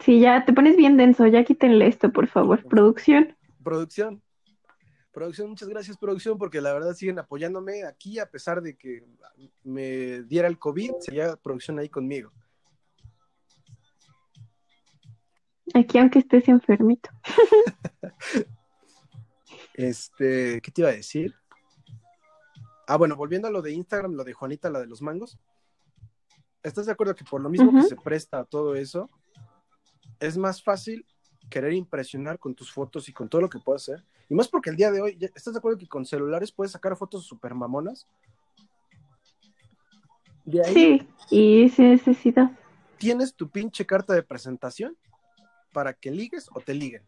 Sí, ya te pones bien denso, ya quítenle esto, por favor. Producción. Producción. Producción, muchas gracias, producción, porque la verdad siguen apoyándome aquí, a pesar de que me diera el COVID, seguía producción ahí conmigo. Aquí, aunque estés enfermito. *laughs* Este, ¿qué te iba a decir? Ah, bueno, volviendo a lo de Instagram, lo de Juanita, la de los mangos. ¿Estás de acuerdo que por lo mismo que se presta a todo eso, es más fácil querer impresionar con tus fotos y con todo lo que puedas hacer Y más porque el día de hoy, ¿estás de acuerdo que con celulares puedes sacar fotos super mamonas? sí, y sin necesidad. Tienes tu pinche carta de presentación para que ligues o te liguen.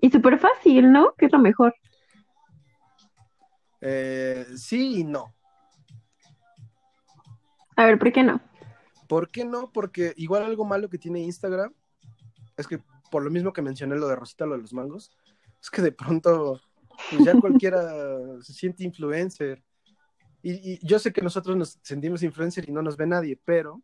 Y súper fácil, ¿no? Que es lo mejor. Eh, sí y no. A ver, ¿por qué no? ¿Por qué no? Porque igual algo malo que tiene Instagram es que por lo mismo que mencioné lo de Rosita, lo de los mangos, es que de pronto pues ya cualquiera *laughs* se siente influencer. Y, yo sé que nosotros nos sentimos influencer y no nos ve nadie, pero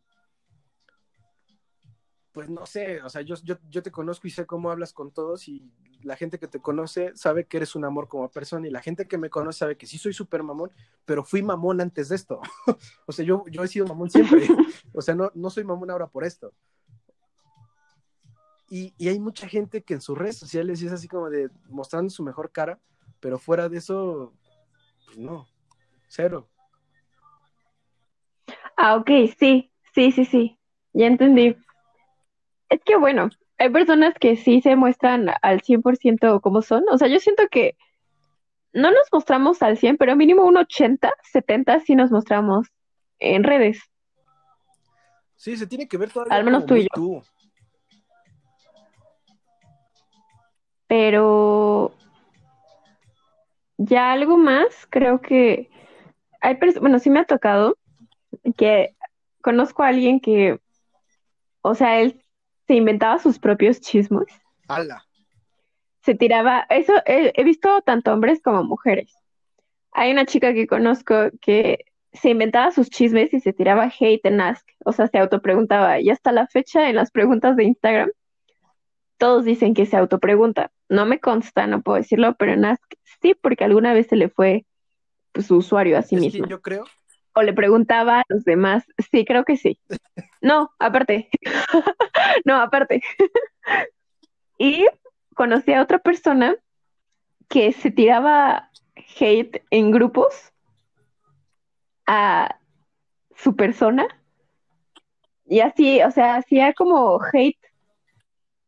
pues no sé, o sea, yo, yo, yo, te conozco y sé cómo hablas con todos y la gente que te conoce sabe que eres un amor como persona y la gente que me conoce sabe que sí soy súper mamón, pero fui mamón antes de esto. *laughs* o sea, yo, yo he sido mamón siempre. *laughs* o sea, no, no soy mamón ahora por esto. Y, y, hay mucha gente que en sus redes sociales es así como de mostrando su mejor cara, pero fuera de eso, pues no, cero. Ah, ok, sí, sí, sí, sí, ya entendí. Es que bueno, hay personas que sí se muestran al 100% como son. O sea, yo siento que no nos mostramos al 100, pero mínimo un 80, 70 sí nos mostramos en redes. Sí, se tiene que ver todo. Al menos tú y yo. Pero ya algo más, creo que hay bueno, sí me ha tocado que conozco a alguien que, o sea, él se inventaba sus propios chismos. ¡Hala! Se tiraba, eso he, visto tanto hombres como mujeres. Hay una chica que conozco que se inventaba sus chismes y se tiraba hate en Ask, o sea, se autopreguntaba. Y hasta la fecha en las preguntas de Instagram, todos dicen que se autopregunta. No me consta, no puedo decirlo, pero en Ask sí, porque alguna vez se le fue pues, su usuario a sí mismo. yo creo. O le preguntaba a los demás. Sí, creo que sí. *laughs* No, aparte. *laughs* no, aparte. *laughs* y conocí a otra persona que se tiraba hate en grupos a su persona. Y así, o sea, hacía como hate,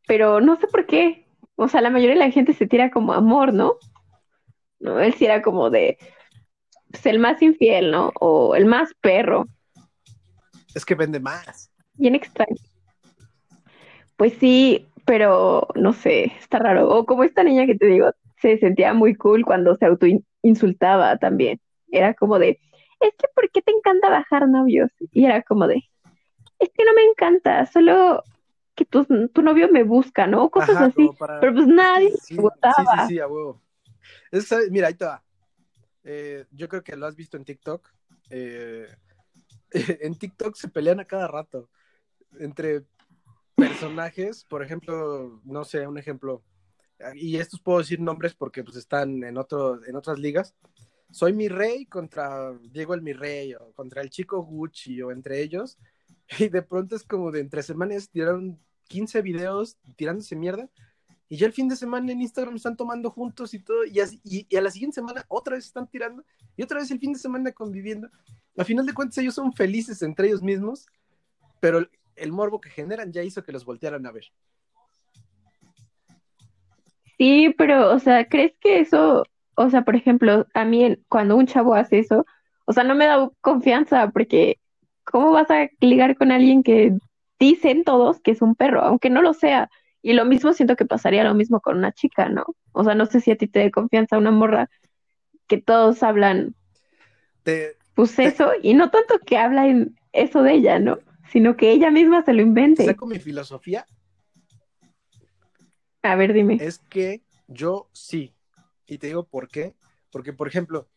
pero no sé por qué. O sea, la mayoría de la gente se tira como amor, ¿no? ¿no? Él sí era como de pues, el más infiel, ¿no? O el más perro. Es que vende más. Bien extraño. Pues sí, pero no sé, está raro. O como esta niña que te digo, se sentía muy cool cuando se auto insultaba también. Era como de, es que ¿por qué te encanta bajar novios? Y era como de, es que no me encanta, solo que tu, tu novio me busca, ¿no? Cosas así. Pero pues nadie sí, Sí, sí, a huevo mira, ahí te va. Eh, yo creo que lo has visto en TikTok. Eh, *laughs* en TikTok se pelean a cada rato entre personajes, por ejemplo, no sé, un ejemplo, y estos puedo decir nombres porque pues están en, otro, en otras ligas. Soy mi rey contra Diego el mi rey, o contra el chico Gucci, o entre ellos, y de pronto es como de entre semanas tiraron 15 videos tirándose mierda, y ya el fin de semana en Instagram están tomando juntos y todo, y, y, a la siguiente semana otra vez están tirando, y otra vez el fin de semana conviviendo. A final de cuentas ellos son felices entre ellos mismos, pero el, morbo que generan ya hizo que los voltearan a ver. Sí, pero, o sea, ¿crees que eso, o sea, por ejemplo, a mí cuando un chavo hace eso, o sea, no me da confianza porque ¿cómo vas a ligar con alguien que dicen todos que es un perro, aunque no lo sea? Y lo mismo siento que pasaría lo mismo con una chica, ¿no? O sea, no sé si a ti te dé confianza una morra que todos hablan, pues eso, y no tanto que hablan eso de ella, ¿no? Sino que ella misma se lo invente. ¿Saco mi filosofía? A ver, dime. Es que yo sí. Y te digo por qué. Porque, por ejemplo,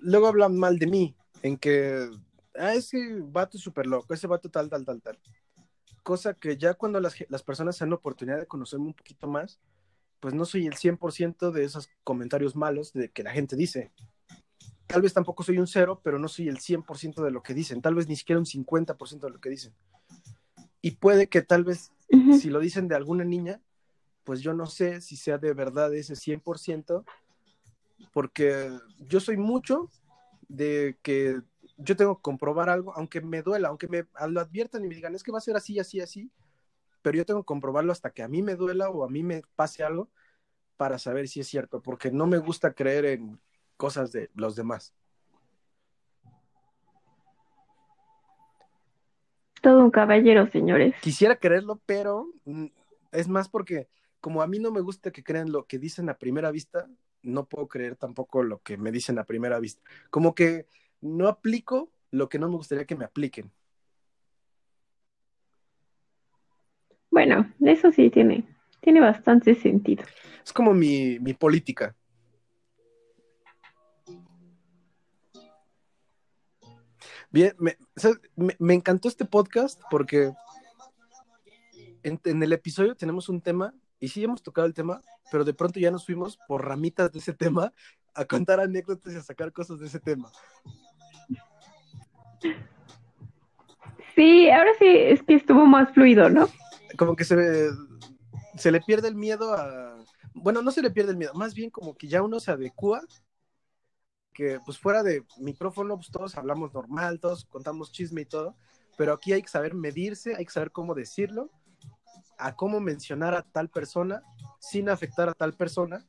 luego hablan mal de mí, en que, ah, ese vato es súper loco, ese vato tal, tal, tal, tal cosa que ya cuando las, las personas se dan la oportunidad de conocerme un poquito más, pues no soy el 100% de esos comentarios malos de que la gente dice. Tal vez tampoco soy un cero, pero no soy el 100% de lo que dicen, tal vez ni siquiera un 50% de lo que dicen. Y puede que tal vez si lo dicen de alguna niña, pues yo no sé si sea de verdad ese 100%, porque yo soy mucho de que yo tengo que comprobar algo, aunque me duela, aunque me lo adviertan y me digan, es que va a ser así, así, así, pero yo tengo que comprobarlo hasta que a mí me duela o a mí me pase algo para saber si es cierto, porque no me gusta creer en cosas de los demás. Todo un caballero, señores. Quisiera creerlo, pero mm, es más porque como a mí no me gusta que crean lo que dicen a primera vista, no puedo creer tampoco lo que me dicen a primera vista. Como que no aplico lo que no me gustaría que me apliquen. Bueno, eso sí tiene, tiene bastante sentido. Es como mi, mi política. Bien, me, me, encantó este podcast porque en, en, el episodio tenemos un tema y sí hemos tocado el tema, pero de pronto ya nos fuimos por ramitas de ese *laughs* tema a contar anécdotas y a sacar cosas de ese tema. Sí, ahora sí es que estuvo más fluido, ¿no? Como que se, se le pierde el miedo a... Bueno, no se le pierde el miedo, más bien como que ya uno se adecua, que pues fuera de micrófono, pues todos hablamos normal, todos contamos chisme y todo, pero aquí hay que saber medirse, hay que saber cómo decirlo a cómo mencionar a tal persona sin afectar a tal persona.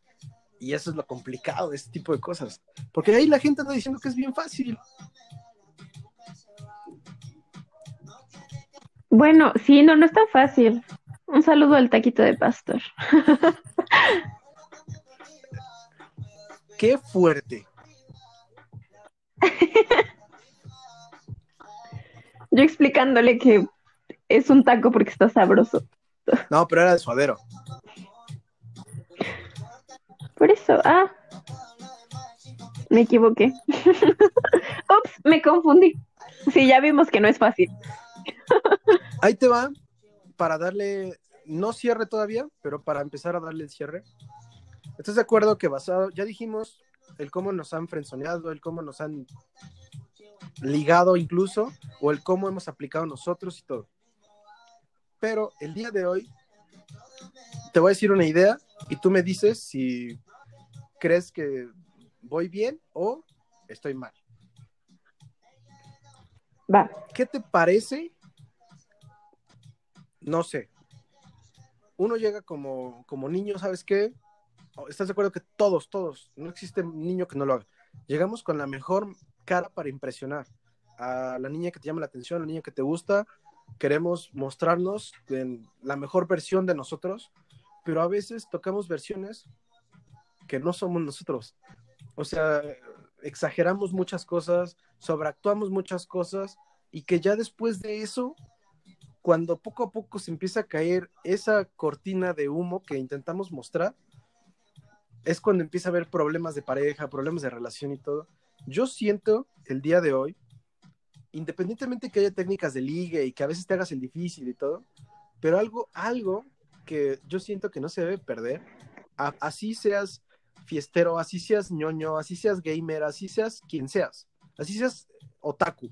Y eso es lo complicado de este tipo de cosas. Porque ahí la gente está diciendo que es bien fácil. Bueno, sí, no, no es tan fácil. Un saludo al taquito de pastor. *laughs* Qué fuerte. *laughs* Yo explicándole que es un taco porque está sabroso. No, pero era de suadero. Por eso, ah. Me equivoqué. *laughs* Ups, me confundí. Sí, ya vimos que no es fácil. Ahí te va para darle, no cierre todavía, pero para empezar a darle el cierre. ¿Estás de acuerdo que basado, ya dijimos el cómo nos han frenzoneado, el cómo nos han ligado incluso, o el cómo hemos aplicado nosotros y todo? pero el día de hoy te voy a decir una idea y tú me dices si crees que voy bien o estoy mal. Va. ¿Qué te parece? No sé. Uno llega como, como niño, ¿sabes qué? ¿Estás de acuerdo que todos, todos, no existe niño que no lo haga? Llegamos con la mejor cara para impresionar a la niña que te llama la atención, a la niña que te gusta, queremos mostrarnos en la mejor versión de nosotros, pero a veces tocamos versiones que no somos nosotros. O sea, exageramos muchas cosas, sobreactuamos muchas cosas y que ya después de eso, cuando poco a poco se empieza a caer esa cortina de humo que intentamos mostrar, es cuando empieza a haber problemas de pareja, problemas de relación y todo. Yo siento el día de hoy independientemente que haya técnicas de ligue y que a veces te hagas el difícil y todo, pero algo, algo que yo siento que no se debe perder, así seas fiestero, así seas ñoño, así seas gamer, así seas quien seas, así seas otaku,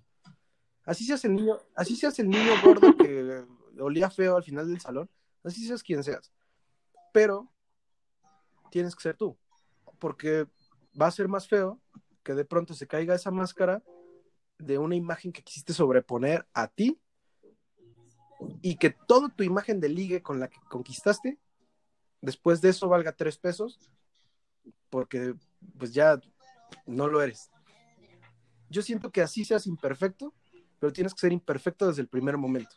así seas el niño, así seas el niño gordo que *laughs* olía feo al final del salón, así seas quien seas, pero tienes que ser tú, porque va a ser más feo que de pronto se caiga esa máscara de una imagen que quisiste sobreponer a ti y que toda tu imagen de ligue con la que conquistaste, después de eso valga tres pesos, porque pues ya no lo eres. Yo siento que así seas imperfecto, pero tienes que ser imperfecto desde el primer momento.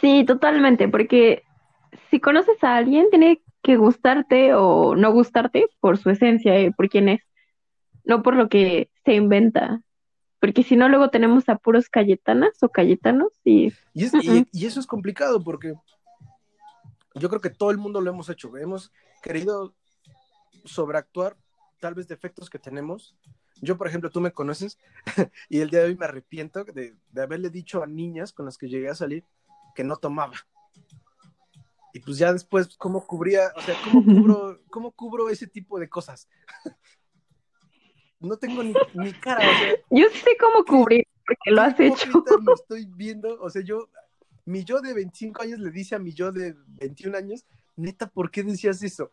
Sí, totalmente, porque si conoces a alguien, tiene que gustarte o no gustarte por su esencia, y por quién es no por lo que se inventa. Porque si no, luego tenemos a puros Cayetanas o Cayetanos y... Y, eso es complicado porque yo creo que todo el mundo lo hemos hecho. Hemos querido sobreactuar tal vez defectos que tenemos. Yo, por ejemplo, tú me conoces *laughs* y el día de hoy me arrepiento de, de haberle dicho a niñas con las que llegué a salir que no tomaba. Y pues ya después, ¿cómo cubría? O sea, ¿cómo cubro, *laughs* cómo cubro ese tipo de cosas? *laughs* no tengo ni, cara. yo sé cómo cubrir, porque lo has hecho. Me estoy viendo, o sea, yo, mi yo de 25 años le dice a mi yo de 21 años, neta, ¿por qué decías eso?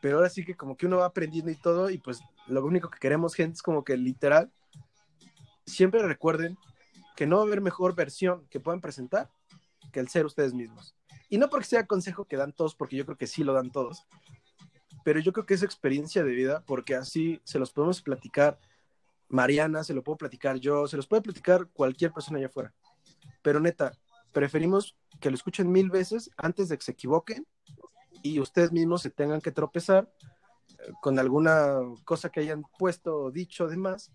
Pero ahora sí que como que uno va aprendiendo y todo, y pues lo único que queremos, gente, es como que literal siempre recuerden que no va a haber mejor versión que puedan presentar que el ser ustedes mismos. Y no porque sea consejo que dan todos, porque yo creo que sí lo dan todos, pero yo creo que es experiencia de vida, porque así se los podemos platicar Mariana, se lo puedo platicar yo, se los puede platicar cualquier persona allá afuera. Pero neta, preferimos que lo escuchen mil veces antes de que se equivoquen y ustedes mismos se tengan que tropezar eh, con alguna cosa que hayan puesto o dicho de más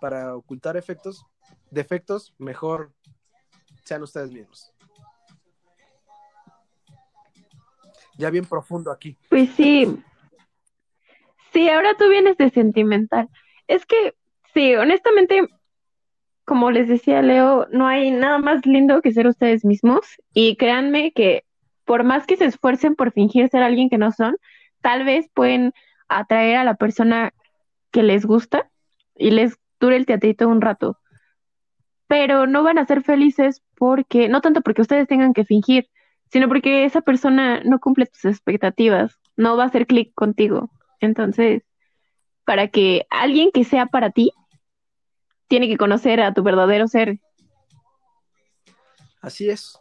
para ocultar efectos, defectos, mejor sean ustedes mismos. Ya bien profundo aquí. Pues sí. Sí, ahora tú vienes de sentimental. Es que, sí, honestamente, como les decía Leo, no hay nada más lindo que ser ustedes mismos. Y créanme que por más que se esfuercen por fingir ser alguien que no son, tal vez pueden atraer a la persona que les gusta y les dure el teatrito un rato. Pero no van a ser felices porque, no tanto porque ustedes tengan que fingir, sino porque esa persona no cumple tus expectativas, no va a hacer clic contigo. Entonces, para que alguien que sea para ti, tiene que conocer a tu verdadero ser. Así es.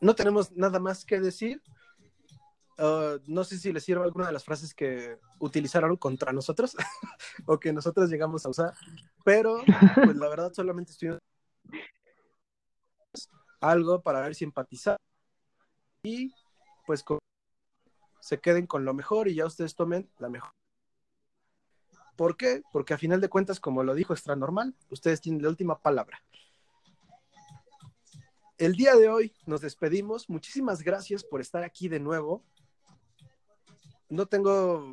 No tenemos nada más que decir. Uh, no sé si les sirve alguna de las frases que utilizaron contra nosotros *laughs* o que nosotros llegamos a usar, pero pues la verdad solamente estoy algo para ver si empatizar y pues se queden con lo mejor y ya ustedes tomen la mejor. ¿Por qué? Porque a final de cuentas, como lo dijo Extra Normal, ustedes tienen la última palabra. El día de hoy nos despedimos. Muchísimas gracias por estar aquí de nuevo. No tengo.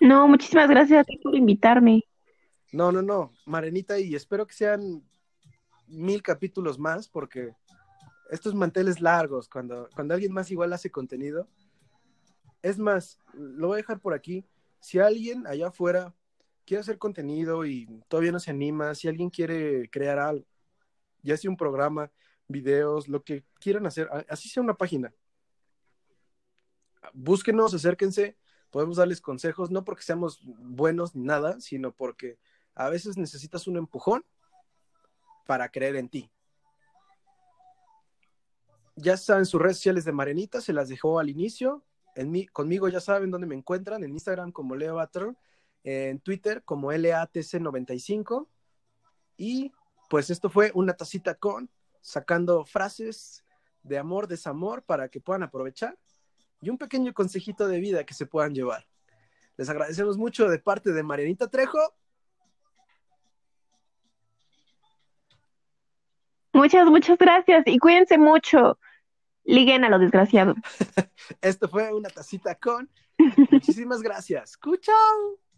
No, muchísimas gracias a ti por invitarme. No, no, no, Marenita, y espero que sean mil capítulos más, porque estos manteles largos, cuando, cuando alguien más igual hace contenido. Es más, lo voy a dejar por aquí. Si alguien allá afuera quiere hacer contenido y todavía no se anima, si alguien quiere crear algo, ya sea un programa, videos, lo que quieran hacer, así sea una página, búsquenos, acérquense, podemos darles consejos, no porque seamos buenos ni nada, sino porque a veces necesitas un empujón para creer en ti ya saben sus redes sociales de Marenita, se las dejó al inicio. En mí, conmigo ya saben dónde me encuentran, en Instagram como Leo en Twitter como LATC95. Y pues esto fue una tacita con, sacando frases de amor, desamor para que puedan aprovechar y un pequeño consejito de vida que se puedan llevar. Les agradecemos mucho de parte de Marianita Trejo. Muchas, muchas gracias y cuídense mucho. Liguen a lo desgraciado. *laughs* Esto fue una tacita con. *laughs* Muchísimas gracias. ¡Cuchao!